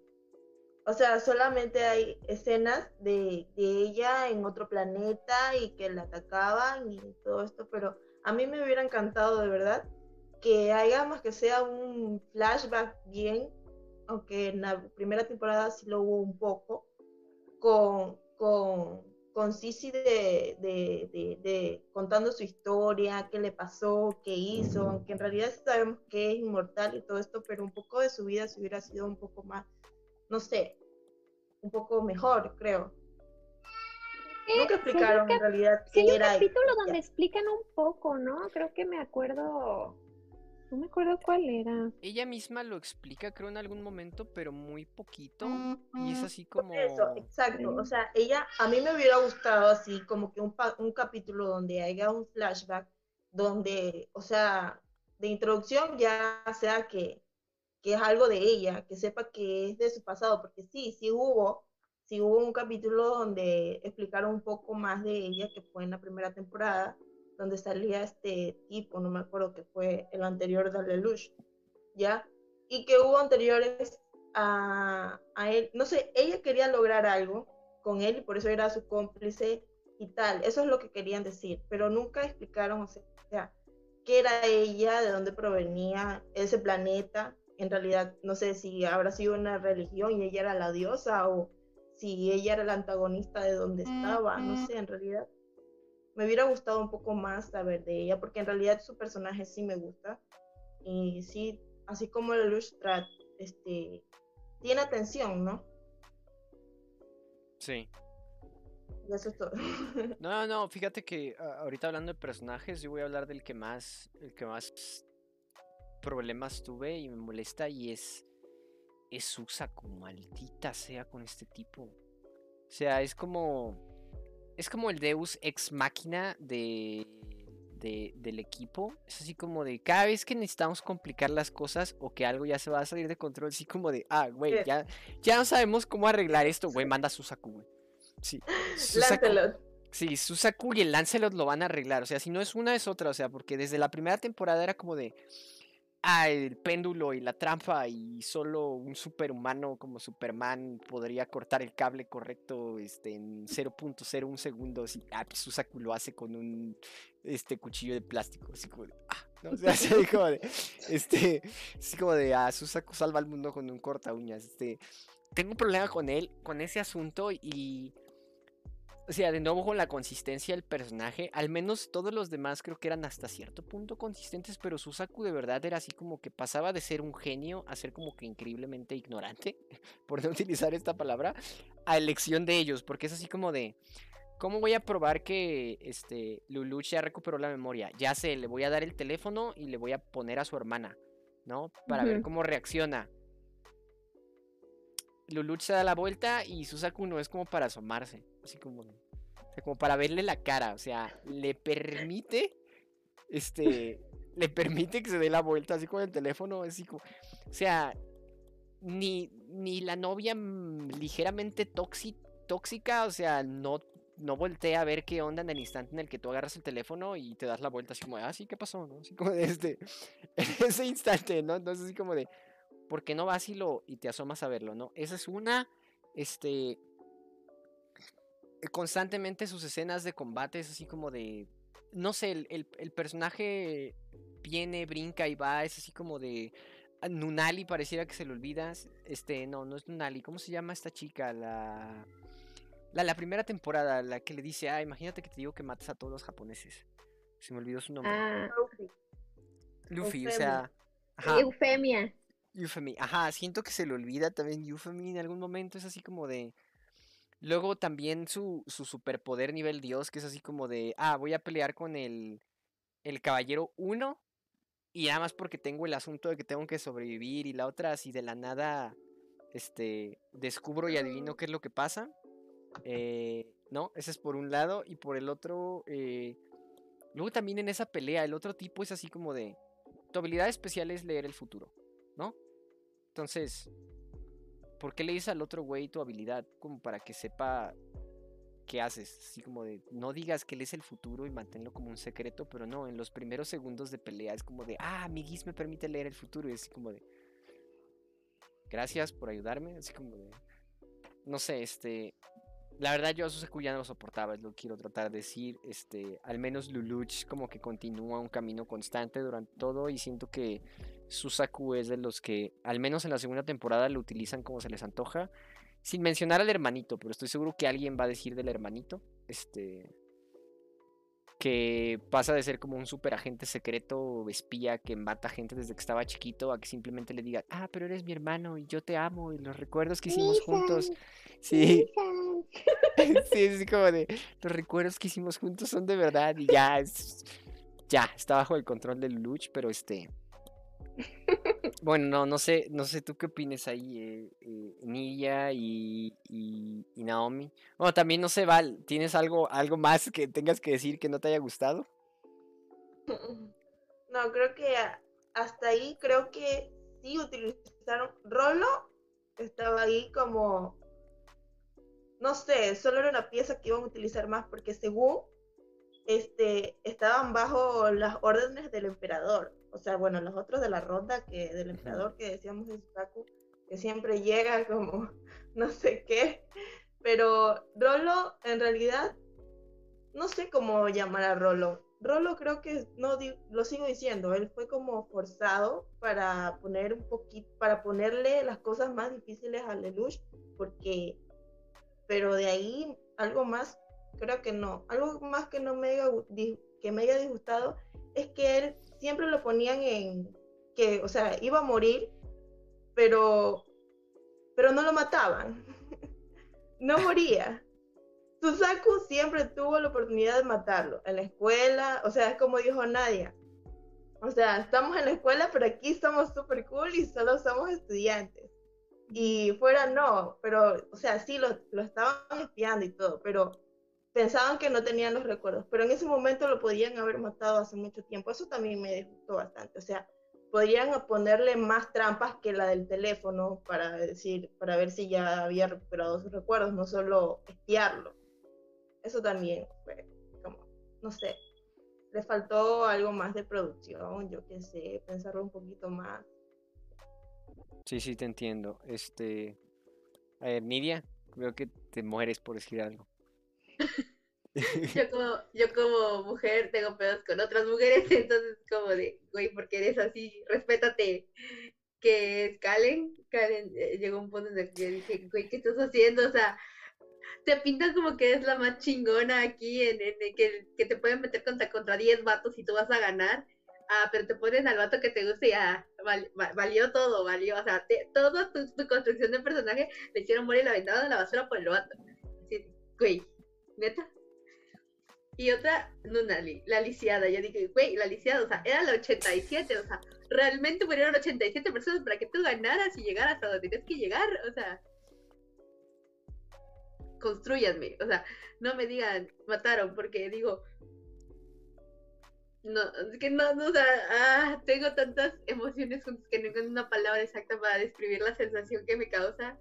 O sea, solamente hay escenas de, ella en otro planeta y que la atacaban y todo esto, pero a mí me hubiera encantado de verdad que haya más que sea un flashback bien, aunque en la primera temporada sí lo hubo un poco, con, con con Sisi de, de, contando su historia, qué le pasó, qué hizo, aunque en realidad sabemos que es inmortal y todo esto, pero un poco de su vida se hubiera sido un poco más, no sé, un poco mejor, creo. Nunca explicaron en realidad qué sí, era. un capítulo donde explican un poco, ¿no? Creo que me acuerdo no me acuerdo cuál era. Ella misma lo explica, creo, en algún momento, pero muy poquito. Y es así como. Eso, exacto. O sea, ella, a mí me hubiera gustado así, como que un, un capítulo donde haya un flashback, donde, o sea, de introducción ya sea que, que es algo de ella, que sepa que es de su pasado, porque sí, sí hubo, sí hubo un capítulo donde explicaron un poco más de ella, que fue en la primera temporada donde salía este tipo, no me acuerdo que fue el anterior de Lelouch, ¿ya? Y que hubo anteriores a, a, él, no sé, ella quería lograr algo con él y por eso era su cómplice y tal, eso es lo que querían decir, pero nunca explicaron, o sea, qué era ella, de dónde provenía ese planeta, en realidad no sé si habrá sido una religión y ella era la diosa o si ella era la antagonista de donde estaba, no sé, en realidad me hubiera gustado un poco más saber de ella, porque en realidad su personaje sí me gusta. Y sí, así como el Lustrat, este, tiene atención, ¿no? Sí. Y eso es todo. No, no, fíjate que ahorita hablando de personajes, yo voy a hablar del que más, el que más problemas tuve y me molesta y es, es Susaku, maldita sea con este tipo. O sea, es como es como el Deus ex máquina de, del equipo. Es así como de cada vez que necesitamos complicar las cosas o que algo ya se va a salir de control, así como de, ah, güey, ya, ya no sabemos cómo arreglar esto, güey, manda a Susaku, güey. Sí. Susaku, sí, Susaku y el Lancelot lo van a arreglar. O sea, si no es una, es otra. O sea, porque desde la primera temporada era como de ah, el péndulo y la trampa y solo un superhumano como Superman podría cortar el cable correcto este, en 0.01 segundos y ah, pues Susaku lo hace con un este, cuchillo de plástico, así como de, ah, no, o así como de, este, así como de, ah, Susaku salva al mundo con un corta uñas, este, tengo un problema con él, con ese asunto y o sea, de nuevo con la consistencia del personaje, al menos todos los demás creo que eran hasta cierto punto consistentes, pero Susaku de verdad era así como que pasaba de ser un genio a ser como que increíblemente ignorante, por no utilizar esta palabra, a elección de ellos, porque es así como de, ¿cómo voy a probar que este Luluch ya recuperó la memoria? Ya sé, le voy a dar el teléfono y le voy a poner a su hermana, ¿no? Para ver cómo reacciona. Luluch se da la vuelta y Susaku no es como para asomarse, así como, como para verle la cara, o sea, le permite, este, le permite que se dé la vuelta así con el teléfono, así como, o sea, ni, ni la novia mm, ligeramente tóxica, o sea, no, no voltea a ver qué onda en el instante en el que tú agarras el teléfono y te das la vuelta así como, ah, sí, ¿qué pasó? ¿no? Así como de este, en ese instante, ¿no? Entonces así como de, porque no vas y, lo, y te asomas a verlo, ¿no? Esa es una, este, constantemente sus escenas de combate es así como de, no sé, el, el, personaje viene, brinca y va, es así como de, ah, Nunali pareciera que se le olvida, este, no, no es Nunali, ¿cómo se llama esta chica? La... La, la primera temporada, la que le dice, ah, imagínate que te digo que matas a todos los japoneses. Se me olvidó su nombre. Ah. Luffy, o sea. Eufemia. Eufemia, ajá, siento que se le olvida también Eufemia en algún momento, es así como de... Luego también su, su superpoder nivel dios, que es así como de, ah, voy a pelear con el, el caballero 1 y nada más porque tengo el asunto de que tengo que sobrevivir y la otra así de la nada, este, descubro y adivino qué es lo que pasa. Eh, no, ese es por un lado y por el otro, eh, luego también en esa pelea el otro tipo es así como de, tu habilidad especial es leer el futuro, ¿no? Entonces, ¿por qué le dices al otro güey tu habilidad? Como para que sepa qué haces. Así como de, no digas que él es el futuro y manténlo como un secreto, pero no, en los primeros segundos de pelea es como de, ah, mi guis me permite leer el futuro. Y es como de, gracias por ayudarme. Así como de, no sé, este, la verdad yo a Susaku ya no lo soportaba, es lo que quiero tratar de decir. Este, al menos Luluch como que continúa un camino constante durante todo y siento que Susaku es de los que, al menos en la segunda temporada, lo utilizan como se les antoja. Sin mencionar al hermanito, pero estoy seguro que alguien va a decir del hermanito. Este, que pasa de ser como un super agente secreto espía que mata gente desde que estaba chiquito a que simplemente le diga, ah, pero eres mi hermano y yo te amo y los recuerdos que hicimos juntos. Sí. sí, es como de, los recuerdos que hicimos juntos son de verdad y ya, es, ya, está bajo el control del Luch, pero este... Bueno, no, no sé, no sé tú qué opines ahí, eh, eh y, y, Naomi. Bueno, también no sé, Val, ¿tienes algo, algo más que tengas que decir que no te haya gustado? No, creo que hasta ahí creo que sí utilizaron. Rolo estaba ahí como, no sé, solo era una pieza que iban a utilizar más porque según este, estaban bajo las órdenes del emperador. O sea, bueno, los otros de la ronda que del emperador que decíamos de Sukaku, que siempre llega como no sé qué, pero Rolo en realidad no sé cómo llamar a Rolo. Rolo creo que no lo sigo diciendo, él fue como forzado para poner un poquito para ponerle las cosas más difíciles a Lelouch porque pero de ahí algo más creo que no, algo más que no me haya, que me haya disgustado es que él siempre lo ponían en que, o sea, iba a morir, pero, pero no lo mataban. no moría. Susaku siempre tuvo la oportunidad de matarlo en la escuela, o sea, es como dijo Nadia. O sea, estamos en la escuela, pero aquí somos súper cool y solo somos estudiantes. Y fuera no, pero, o sea, sí lo, lo estaban espiando y todo, pero pensaban que no tenían los recuerdos, pero en ese momento lo podían haber matado hace mucho tiempo. Eso también me disgustó bastante. O sea, podrían ponerle más trampas que la del teléfono para decir, para ver si ya había recuperado sus recuerdos, no solo espiarlo. Eso también fue como, no sé, le faltó algo más de producción, yo qué sé, pensarlo un poquito más. Sí, sí, te entiendo. Este, a ver, Nidia, creo que te mueres por decir algo. yo como, yo como mujer tengo pedos con otras mujeres, entonces como de, güey, porque eres así, respétate. Que es Kalen, Kalen eh, llegó un punto en el que dije, güey, ¿qué estás haciendo? O sea, te pintas como que es la más chingona aquí, en, que, que, te pueden meter contra, contra 10 vatos y tú vas a ganar. Ah, pero te pones al vato que te guste y ya, valió todo, valió, o sea, toda tu, construcción de personaje le hicieron morir la ventana de la basura por el vato. Güey, neta. Y otra, Nunali, la lisiada. Yo dije, güey, la lisiada, o sea, era la 87, o sea, realmente murieron 87 personas para que tú ganaras y llegaras a donde tienes que llegar, o sea. Construyanme, o sea, no me digan, mataron, porque digo, no, es que no, no, o sea, ah, tengo tantas emociones que no encuentro una palabra exacta para describir la sensación que me causa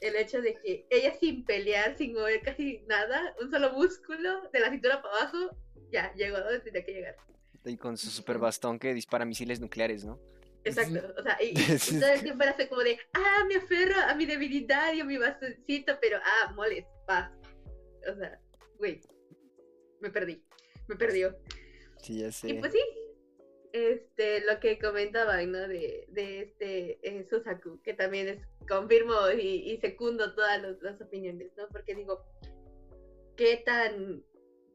el hecho de que ella sin pelear, sin mover casi nada, un solo músculo de la cintura para abajo, ya llegó a donde tenía que llegar. Y con su super bastón que dispara misiles nucleares, ¿no? Exacto, o sea, y, todo el tiempo era así como de, ah, me aferro a mi debilidad y a mi bastoncito, pero, ah, moles, paz. O sea, güey, me perdí, me perdió. Sí, ya sé. Y pues sí, este, lo que comentaban, ¿no? De, de este eh, Susaku, que también es, confirmo y, y secundo todas las opiniones, ¿no? Porque digo, ¿qué tan,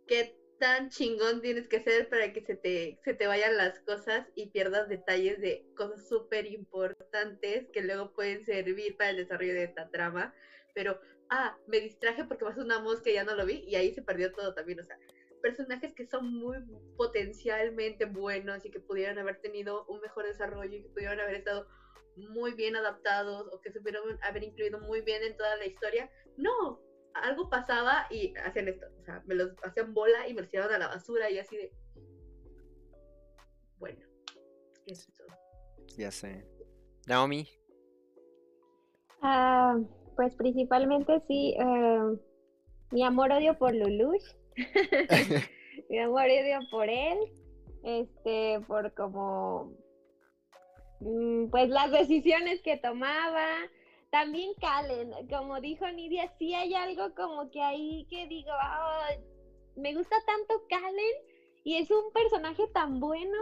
qué tan chingón tienes que ser para que se te, se te vayan las cosas y pierdas detalles de cosas súper importantes que luego pueden servir para el desarrollo de esta trama? Pero, ah, me distraje porque pasó una mosca y ya no lo vi y ahí se perdió todo también, o sea, personajes que son muy potencialmente buenos y que pudieran haber tenido un mejor desarrollo y que pudieran haber estado muy bien adaptados o que se pudieran haber incluido muy bien en toda la historia. No, algo pasaba y hacían esto, o sea, me los hacían bola y me los tiraban a la basura y así de... Bueno, eso es todo. Ya sé. Naomi. Ah, pues principalmente sí, uh, mi amor-odio por Lulush. mi amor y odio por él, este, por como, mm, pues las decisiones que tomaba. También Calen, como dijo Nidia, sí hay algo como que ahí que digo, me gusta tanto Calen y es un personaje tan bueno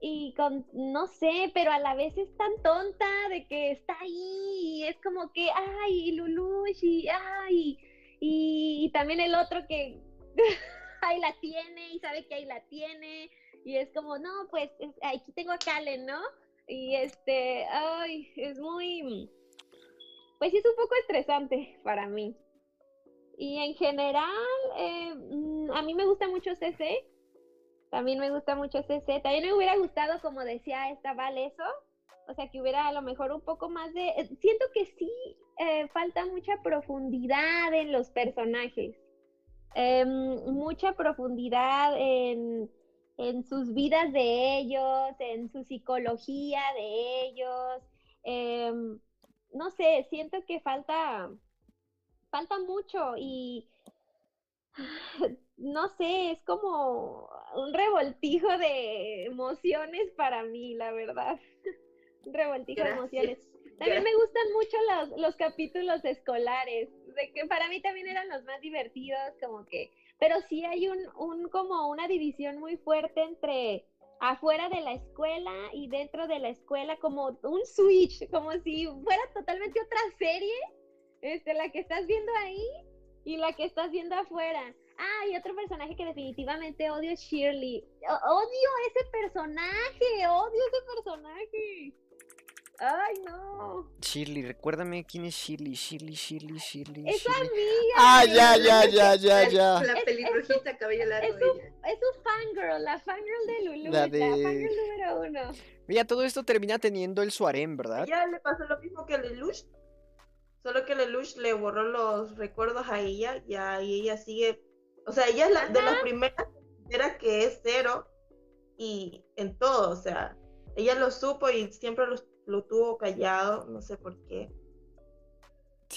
y con, no sé, pero a la vez es tan tonta de que está ahí y es como que, ay, Lulush y, ay, y también el otro que ahí la tiene y sabe que ahí la tiene y es como, no, pues aquí tengo a Kalen, ¿no? Y este, ay, es muy, pues es un poco estresante para mí. Y en general, eh, mm, a mí me gusta mucho CC, también me gusta mucho CC, también me hubiera gustado, como decía esta Val, eso, o sea, que hubiera a lo mejor un poco más de, eh, siento que sí eh, falta mucha profundidad en los personajes eh, mucha profundidad en, en, sus vidas de ellos, en su psicología de ellos. Eh, no sé, siento que falta, falta mucho y no sé, es como un revoltijo de emociones para mí, la verdad. un revoltijo de emociones. También me gustan mucho los, los capítulos escolares, de que para mí también eran los más divertidos, como que, pero sí hay un, un como una división muy fuerte entre afuera de la escuela y dentro de la escuela, como un switch, como si fuera totalmente otra serie, este, la que estás viendo ahí y la que estás viendo afuera. Ah, y otro personaje que definitivamente odio es Shirley. odio ese personaje, odio ese personaje. Ay, no. Shirley, recuérdame quién es Shirley, Shirley, Shirley, Shirley. Es amiga. Ah, ya, ya, ya, ya, ya. La pelirrojita, cabello largo. Es su, es su fangirl, la fangirl de Lulu, la, de... la fangirl número uno. Mira, todo esto termina teniendo el Suarem, ¿verdad? Ya le pasó lo mismo que a Lelouch, solo que Lelouch le borró los recuerdos a ella y, ahí ella sigue, o sea, ella es la, de las primeras era que es cero y en todo, o sea, ella lo supo y siempre los lo tuvo callado, no sé por qué.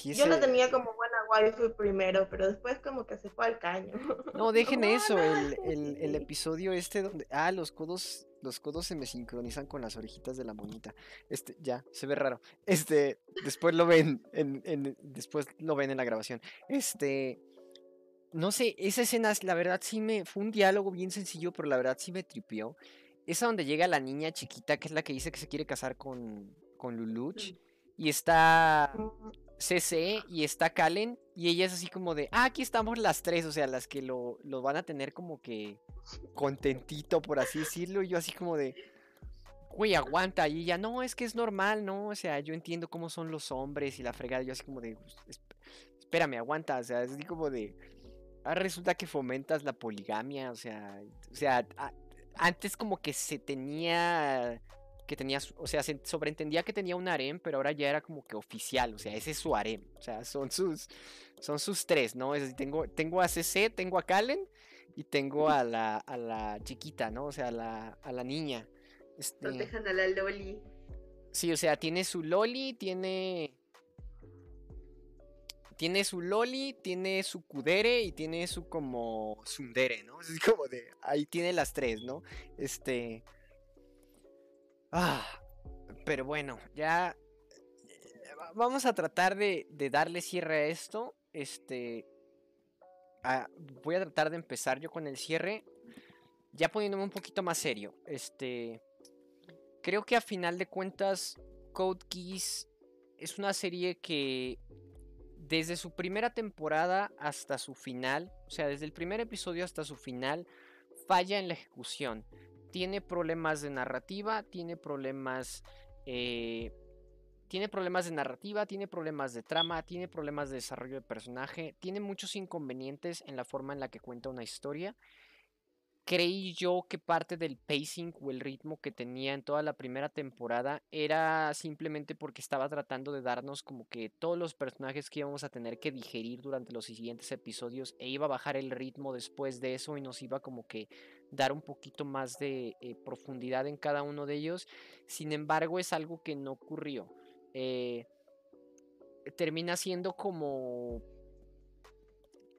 Yo lo tenía como buena waifu primero, pero después como que se fue al caño. No, dejen eso, el, el, episodio este donde... Ah, los codos, los codos se me sincronizan con las orejitas de la monita. Este, ya, se ve raro. Este, después lo ven en, en, después lo ven en la grabación. Este, no sé, esa escena, la verdad sí me, fue un diálogo bien sencillo, pero la verdad sí me tripió. Esa donde llega la niña chiquita, que es la que dice que se quiere casar con, con Luluch. Y está CC y está Kalen. Y ella es así como de, ah, aquí estamos las tres. O sea, las que lo, lo van a tener como que contentito, por así decirlo. Y yo así como de, güey, aguanta. Y ella, no, es que es normal, ¿no? O sea, yo entiendo cómo son los hombres y la fregada. Yo así como de, espérame, aguanta. O sea, es así como de, ah, resulta que fomentas la poligamia. O sea, o sea, antes como que se tenía que tenía, o sea, se sobreentendía que tenía un harem, pero ahora ya era como que oficial, o sea, ese es su harem, o sea, son sus, son sus tres, ¿no? Es decir, tengo, tengo a CC, tengo a Kalen y tengo a la, a la chiquita, ¿no? O sea, a la, a la niña. Este... dejan a la Loli. Sí, o sea, tiene su Loli, tiene tiene su loli, tiene su kudere y tiene su como sundere, ¿no? Es como de, ahí tiene las tres, ¿no? Este... Ah, Pero bueno, ya eh, vamos a tratar de, darle cierre a esto. Este, voy a tratar de empezar yo con el cierre, ya poniéndome un poquito más serio. Este, creo que a final de cuentas, Code Geass es una serie que desde su primera temporada hasta su final, o sea, desde el primer episodio hasta su final, falla en la ejecución. Tiene problemas de narrativa, tiene problemas... Eh, tiene problemas de narrativa, tiene problemas de trama, tiene problemas de desarrollo de personaje, tiene muchos inconvenientes en la forma en la que cuenta una historia creí yo que parte del pacing o el ritmo que tenía en toda la primera temporada era simplemente porque estaba tratando de darnos como que todos los personajes que íbamos a tener que digerir durante los siguientes episodios e iba a bajar el ritmo después de eso y nos iba como que dar un poquito más de eh, profundidad en cada uno de ellos. Sin embargo, es algo que no ocurrió. Eh, termina siendo como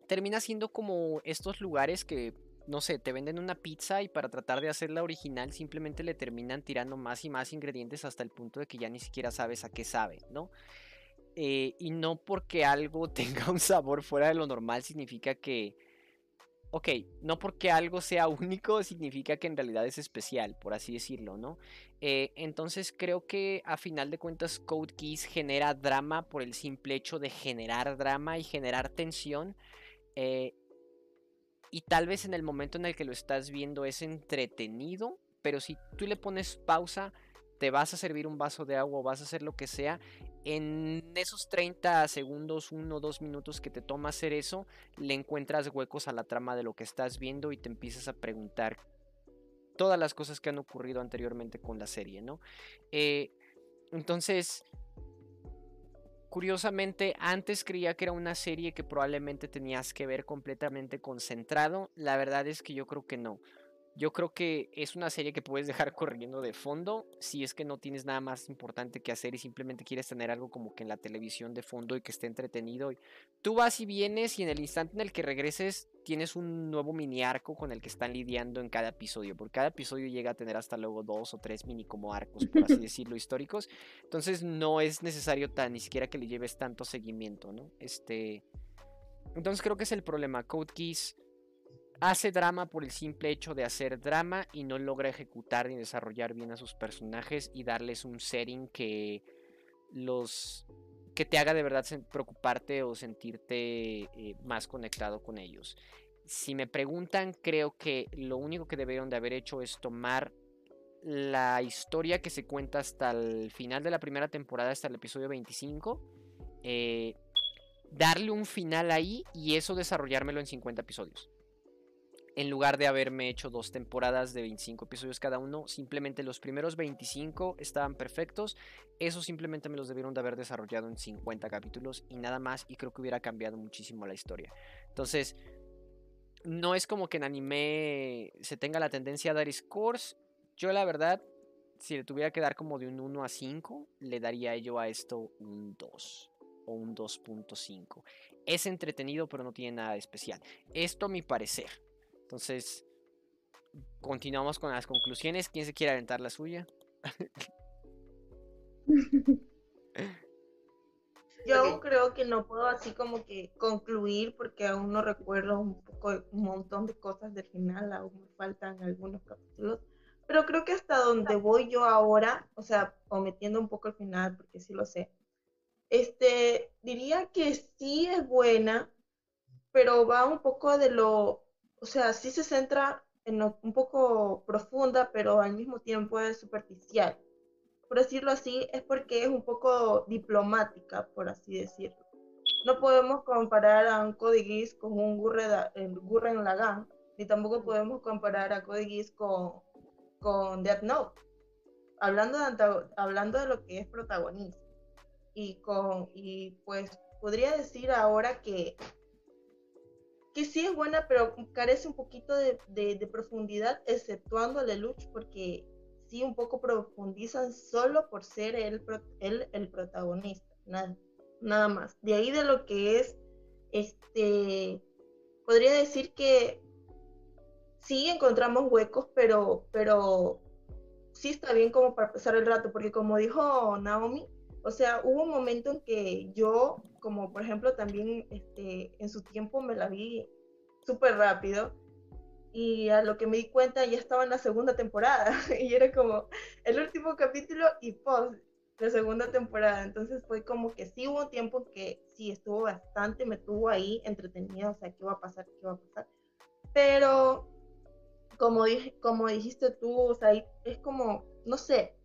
termina siendo como estos lugares que no sé, te venden una pizza y para tratar de hacerla original simplemente le terminan tirando más y más ingredientes hasta el punto de que ya ni siquiera sabes a qué sabe, ¿no? Eh, y no porque algo tenga un sabor fuera de lo normal significa que... Ok, no porque algo sea único significa que en realidad es especial, por así decirlo, ¿no? Eh, entonces creo que a final de cuentas Code Keys genera drama por el simple hecho de generar drama y generar tensión. Eh, y tal vez en el momento en el que lo estás viendo es entretenido, pero si tú le pones pausa, te vas a servir un vaso de agua o vas a hacer lo que sea, en esos 30 segundos, 1 o 2 minutos que te toma hacer eso, le encuentras huecos a la trama de lo que estás viendo y te empiezas a preguntar todas las cosas que han ocurrido anteriormente con la serie, ¿no? Eh, entonces, Curiosamente, antes creía que era una serie que probablemente tenías que ver completamente concentrado. La verdad es que yo creo que no. Yo creo que es una serie que puedes dejar corriendo de fondo si es que no tienes nada más importante que hacer y simplemente quieres tener algo como que en la televisión de fondo y que esté entretenido. Tú vas y vienes y en el instante en el que regreses tienes un nuevo mini arco con el que están lidiando en cada episodio. Porque cada episodio llega a tener hasta luego dos o tres mini como arcos, por así decirlo, históricos. Entonces no es necesario tan, ni siquiera que le lleves tanto seguimiento, ¿no? Este... Entonces creo que es el problema. Code Keys hace drama por el simple hecho de hacer drama y no logra ejecutar ni desarrollar bien a sus personajes y darles un setting que los que te haga de verdad preocuparte o sentirte eh, más conectado con ellos. Si me preguntan, creo que lo único que debieron de haber hecho es tomar la historia que se cuenta hasta el final de la primera temporada, hasta el episodio 25, eh, darle un final ahí y eso desarrollármelo en 50 episodios en lugar de haberme hecho dos temporadas de 25 episodios cada uno, simplemente los primeros 25 estaban perfectos, eso simplemente me los debieron de haber desarrollado en 50 capítulos y nada más, y creo que hubiera cambiado muchísimo la historia. Entonces, no es como que en anime se tenga la tendencia a dar scores, yo la verdad, si le tuviera que dar como de un 1 a 5, le daría yo a esto un 2 o un 2.5. Es entretenido, pero no tiene nada de especial. Esto a mi parecer. Entonces, continuamos con las conclusiones. ¿Quién se quiere aventar la suya? Yo creo que no puedo así como que concluir porque aún no recuerdo un poco un montón de cosas del final, aún me faltan algunos capítulos, pero creo que hasta donde voy yo ahora, o sea, omitiendo un poco el final porque sí lo sé, este, diría que sí es buena, pero va un poco de lo o sea, sí se centra en un poco profunda, pero al mismo tiempo es superficial. Por decirlo así, es porque es un poco diplomática, por así decirlo. No podemos comparar a un Code con un Gurren, Lagann, ni tampoco podemos comparar a Code con, con Death Note. Hablando de, hablando de lo que es protagonista. Y, con, y pues podría decir ahora que que sí es buena, pero carece un poquito de, de, profundidad, exceptuando a Lelouch, porque sí un poco profundizan solo por ser él, el protagonista, nada, nada más. De ahí de lo que es, este, podría decir que sí encontramos huecos, pero, pero sí está bien como para pasar el rato, porque como dijo Naomi, o sea, hubo un momento en que yo, como por ejemplo también este, en su tiempo me la vi súper rápido, y a lo que me di cuenta ya estaba en la segunda temporada, y era como el último capítulo y post la segunda temporada, entonces fue como que sí hubo un tiempo que sí estuvo bastante, me tuvo ahí entretenida, o sea, ¿qué va a pasar? ¿Qué va a pasar? Pero como, como dijiste tú, o sea, es como, no sé,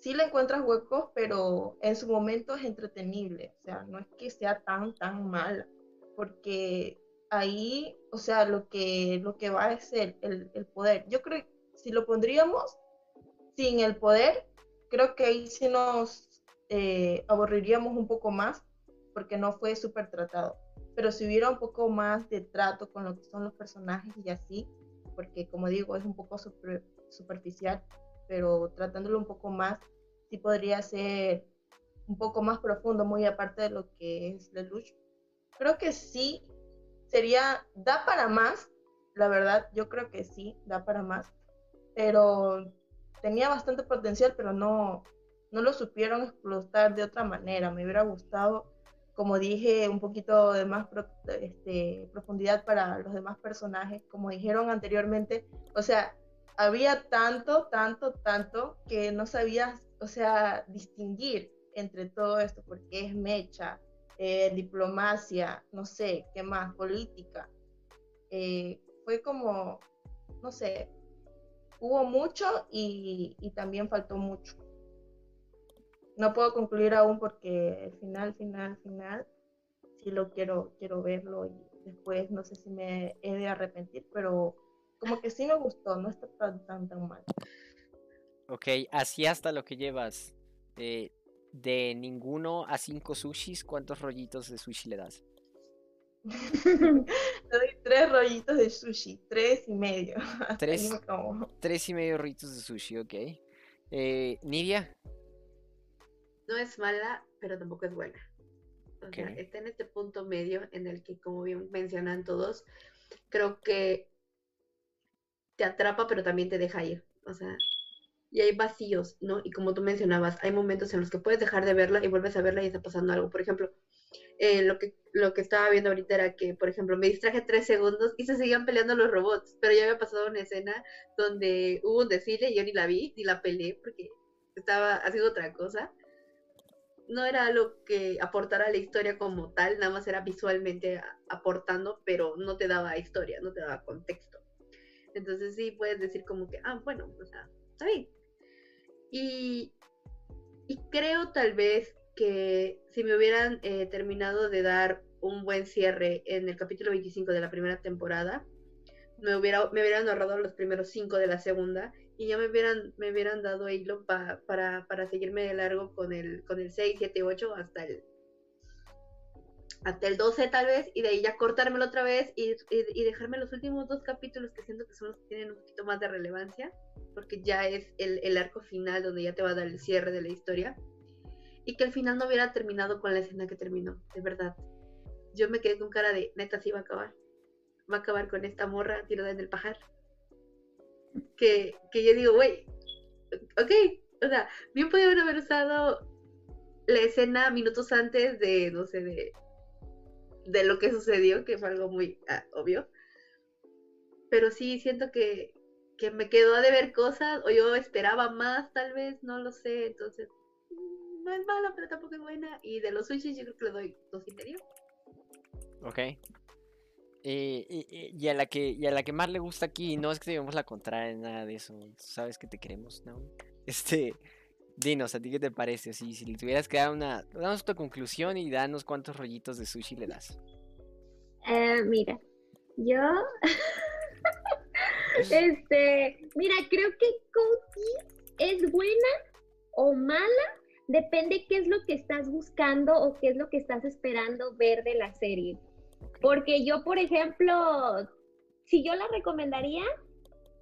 sí le encuentras huecos, pero en su momento es entretenible, o sea, no es que sea tan, tan mala, porque ahí, o sea, lo que, lo que va es el, el, poder. Yo creo que si lo pondríamos sin el poder, creo que ahí sí nos eh, aburriríamos un poco más, porque no fue súper tratado. Pero si hubiera un poco más de trato con lo que son los personajes y así, porque como digo, es un poco superficial, pero tratándolo un poco más, sí podría ser un poco más profundo, muy aparte de lo que es Lelouch. Creo que sí, sería, da para más, la verdad, yo creo que sí, da para más, pero tenía bastante potencial, pero no, no lo supieron explotar de otra manera. Me hubiera gustado como dije, un poquito de más este, profundidad para los demás personajes, como dijeron anteriormente, o sea, había tanto, tanto, tanto que no sabías, o sea, distinguir entre todo esto, porque es mecha, eh, diplomacia, no sé, qué más, política. Eh, fue como, no sé, hubo mucho y, también faltó mucho no puedo concluir aún porque el final, final, final, sí lo quiero, quiero verlo y después no sé si me he de arrepentir, pero como que sí me gustó, no está tan, tan, tan mal. Ok, así hasta lo que llevas. Eh, de ninguno a cinco sushis, ¿cuántos rollitos de sushi le das? le doy tres rollitos de sushi, tres y medio. Tres, tres y medio rollitos de sushi, ok. Eh, Nidia, no es mala, pero tampoco es buena. O sea, está en este punto medio en el que, como bien mencionan todos, creo que te atrapa, pero también te deja ir. O sea, y hay vacíos, ¿no? Y como tú mencionabas, hay momentos en los que puedes dejar de verla y vuelves a verla y está pasando algo. Por ejemplo, eh, lo, que, lo que estaba viendo ahorita era que, por ejemplo, me distraje tres segundos y se seguían peleando los robots, pero ya había pasado una escena donde hubo un desfile y yo ni la vi, ni la peleé porque estaba haciendo otra cosa no era algo que aportara a la historia como tal, nada más era visualmente aportando, pero no te daba historia, no te daba contexto. Entonces sí puedes decir como que, ah, bueno, o sea, está bien. Y, creo tal vez que si me hubieran eh, terminado de dar un buen cierre en el capítulo 25 de la primera temporada, me, hubiera, me hubieran ahorrado los primeros cinco de la segunda y ya me hubieran, me hubieran dado hilo para, para seguirme de largo con el, con el 6, 7, 8 hasta el hasta el 12 tal vez, y de ahí ya cortármelo otra vez y, y, dejarme los últimos dos capítulos que siento que son los que tienen un poquito más de relevancia, porque ya es el, el arco final donde ya te va a dar el cierre de la historia, y que al final no hubiera terminado con la escena que terminó, de verdad. Yo me quedé con cara de, neta, sí va a acabar. Va a acabar con esta morra tirada en el pajar que, que yo digo, güey, ok, o sea, bien pudieron haber usado la escena minutos antes de, no sé, de, de lo que sucedió, que fue algo muy ah, obvio. Pero sí, siento que, que me quedó a deber cosas, o yo esperaba más, tal vez, no lo sé, entonces, mm, no es mala, pero tampoco es buena. Y de los sushis yo creo que le doy dos y medio. Ok. Eh, y, a la que, y a la que más le gusta aquí, no es que llevemos la contraria, nada de eso. sabes que te queremos, ¿no? Este, dinos, ¿a ti qué te parece? si le tuvieras que dar una. Danos tu conclusión y danos cuántos rollitos de sushi le das. Eh, mira, yo. este, mira, creo que Cookie es buena o mala. Depende qué es lo que estás buscando o qué es lo que estás esperando ver de la serie. Porque yo, por ejemplo, si yo la recomendaría,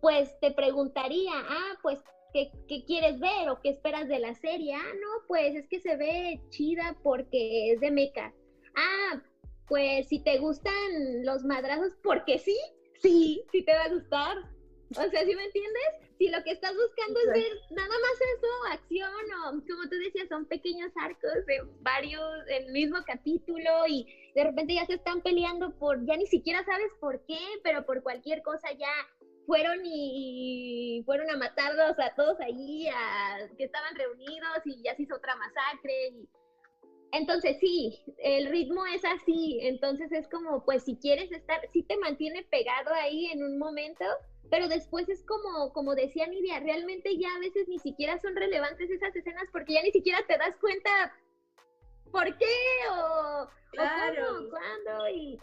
pues te preguntaría, ah, pues, ¿qué, quieres ver o qué esperas de la serie? Ah, no, pues es que se ve chida porque es de meca. Ah, pues si te gustan los madrazos, porque sí, sí, sí te va a gustar. O sea, ¿sí me entiendes? Si lo que estás buscando es ver nada más eso, acción o como tú decías, son pequeños arcos de varios, el mismo capítulo y de repente ya se están peleando por, ya ni siquiera sabes por qué, pero por cualquier cosa ya fueron y fueron a matarlos a todos allí, a, que estaban reunidos y ya se hizo otra masacre. Y... Entonces sí, el ritmo es así, entonces es como, pues si quieres estar, sí te mantiene pegado ahí en un momento, pero después es como, como decía Nidia, realmente ya a veces ni siquiera son relevantes esas escenas porque ya ni siquiera te das cuenta por qué o, cómo, cuándo y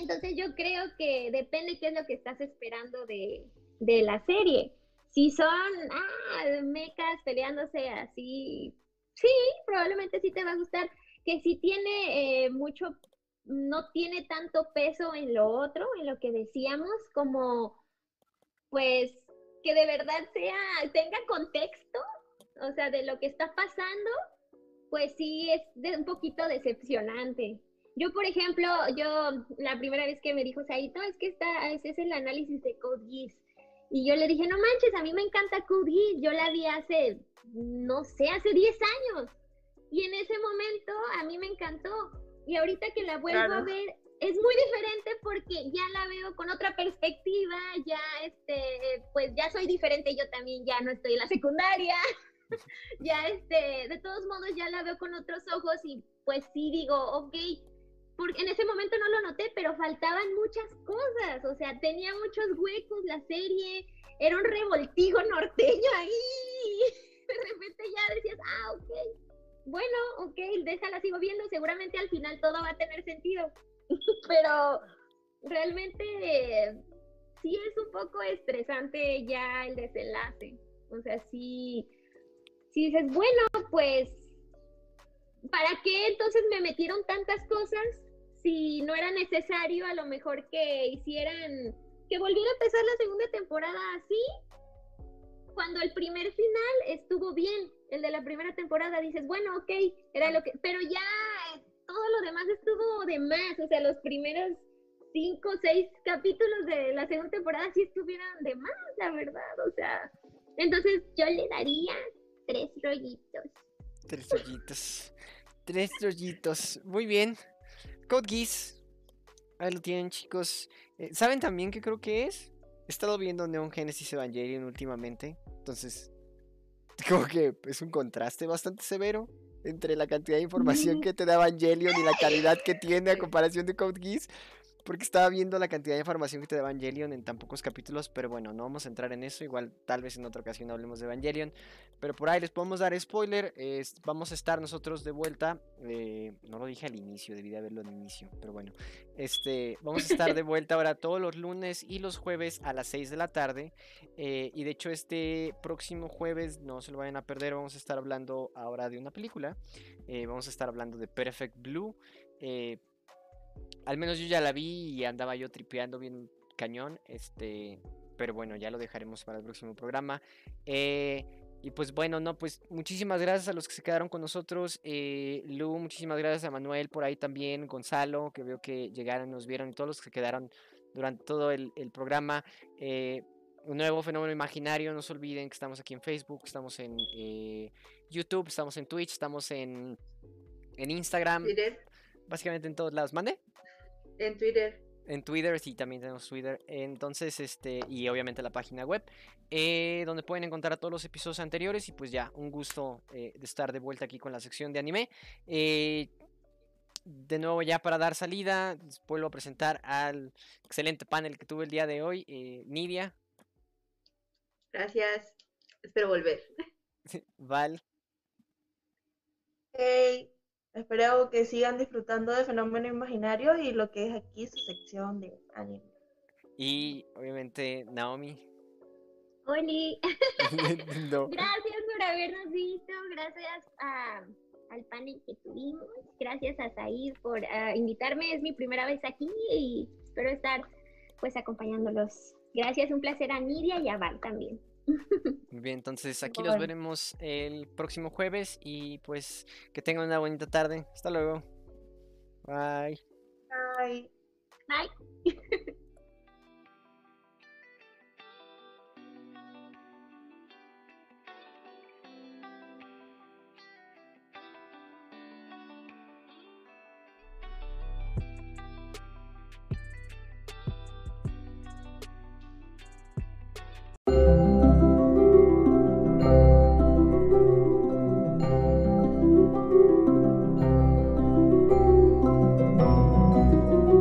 entonces yo creo que depende qué es lo que estás esperando de, de la serie. Si son ah, mecas peleándose así, sí, probablemente sí te va a gustar. Que si tiene eh, mucho, no tiene tanto peso en lo otro, en lo que decíamos, como pues que de verdad sea, tenga contexto, o sea, de lo que está pasando, pues sí es un poquito decepcionante. Yo, por ejemplo, yo la primera vez que me dijo Saito, es que está, ese es el análisis de Code Geass. Y yo le dije, no manches, a mí me encanta Code Geass. Yo la vi hace, no sé, hace 10 años. Y en ese momento a mí me encantó. Y ahorita que la vuelvo a ver, es muy diferente porque ya la veo con otra perspectiva, ya este, pues ya soy diferente, yo también ya no estoy en la secundaria, ya este, de todos modos ya la veo con otros ojos y pues sí digo, ok, porque en ese momento no lo noté, pero faltaban muchas cosas, o sea, tenía muchos huecos la serie, era un revoltijo norteño ahí, de repente ya decías, ah, ok, bueno, ok, déjala, sigo viendo, seguramente al final todo va a tener sentido, pero realmente sí es un poco estresante ya el desenlace, o sea, sí, sí dices, bueno, pues ¿para qué entonces me metieron tantas cosas si no era necesario a lo mejor que hicieran, que volviera a empezar la segunda temporada así? Cuando el primer final estuvo bien, el de la primera temporada, dices, bueno, ok, era lo que, pero ya todo lo demás estuvo de más, o sea, los primeros cinco, seis capítulos de la segunda temporada sí estuvieron de más, la verdad, o sea, entonces yo le daría tres rollitos. Tres rollitos. Tres rollitos. Muy bien. Code Geass. Ahí lo tienen, chicos. Eh, ¿Saben también qué creo que es? He estado viendo Neon Genesis Evangelion últimamente. Entonces, como que es un contraste bastante severo entre la cantidad de información que te da Evangelion y la calidad que tiene a comparación de Code Geass. Porque estaba viendo la cantidad de información que te da Evangelion en tan pocos capítulos, pero bueno, no vamos a entrar en eso. Igual tal vez en otra ocasión hablemos de Evangelion. Pero por ahí les podemos dar spoiler. vamos a estar nosotros de vuelta. Eh, no lo dije al inicio, debí de haberlo al inicio. Pero bueno, este, vamos a estar de vuelta ahora todos los lunes y los jueves a las 6 de la tarde. Eh, y de hecho este próximo jueves, no se lo vayan a perder, vamos a estar hablando ahora de una película. Eh, vamos a estar hablando de Perfect Blue. Al menos yo ya la vi y andaba yo tripeando bien cañón. Este, pero bueno, ya lo dejaremos para el próximo programa. Eh, y pues bueno, no, pues muchísimas gracias a los que se quedaron con nosotros. Eh, Lu, muchísimas gracias a Manuel por ahí también, Gonzalo, que veo que llegaron, nos vieron y todos los que se quedaron durante todo el, programa. Eh, un nuevo fenómeno imaginario, no se olviden que estamos aquí en Facebook, estamos en YouTube, estamos en Twitch, estamos en, en Instagram. Básicamente en todos lados. ¿Mande? En Twitter. En Twitter, sí, también tenemos Twitter. Entonces, este, y obviamente la página web, eh, donde pueden encontrar todos los episodios anteriores. Y pues ya, un gusto eh, de estar de vuelta aquí con la sección de anime. Eh, de nuevo, ya para dar salida, vuelvo a presentar al excelente panel que tuve el día de hoy, Nidia. Gracias, espero volver. Val. Hey. Espero que sigan disfrutando de Fenómeno Imaginario y lo que es aquí su sección de anime. Y obviamente Naomi. Oli. Gracias por habernos visto, gracias al panel que tuvimos, gracias a Said por ah, invitarme, es mi primera vez aquí y espero estar pues acompañándolos. Gracias, un placer a Nidia y a Val también. Muy bien, entonces aquí nos veremos el próximo jueves y pues que tengan una bonita tarde. Hasta luego. Bye. Bye. Bye.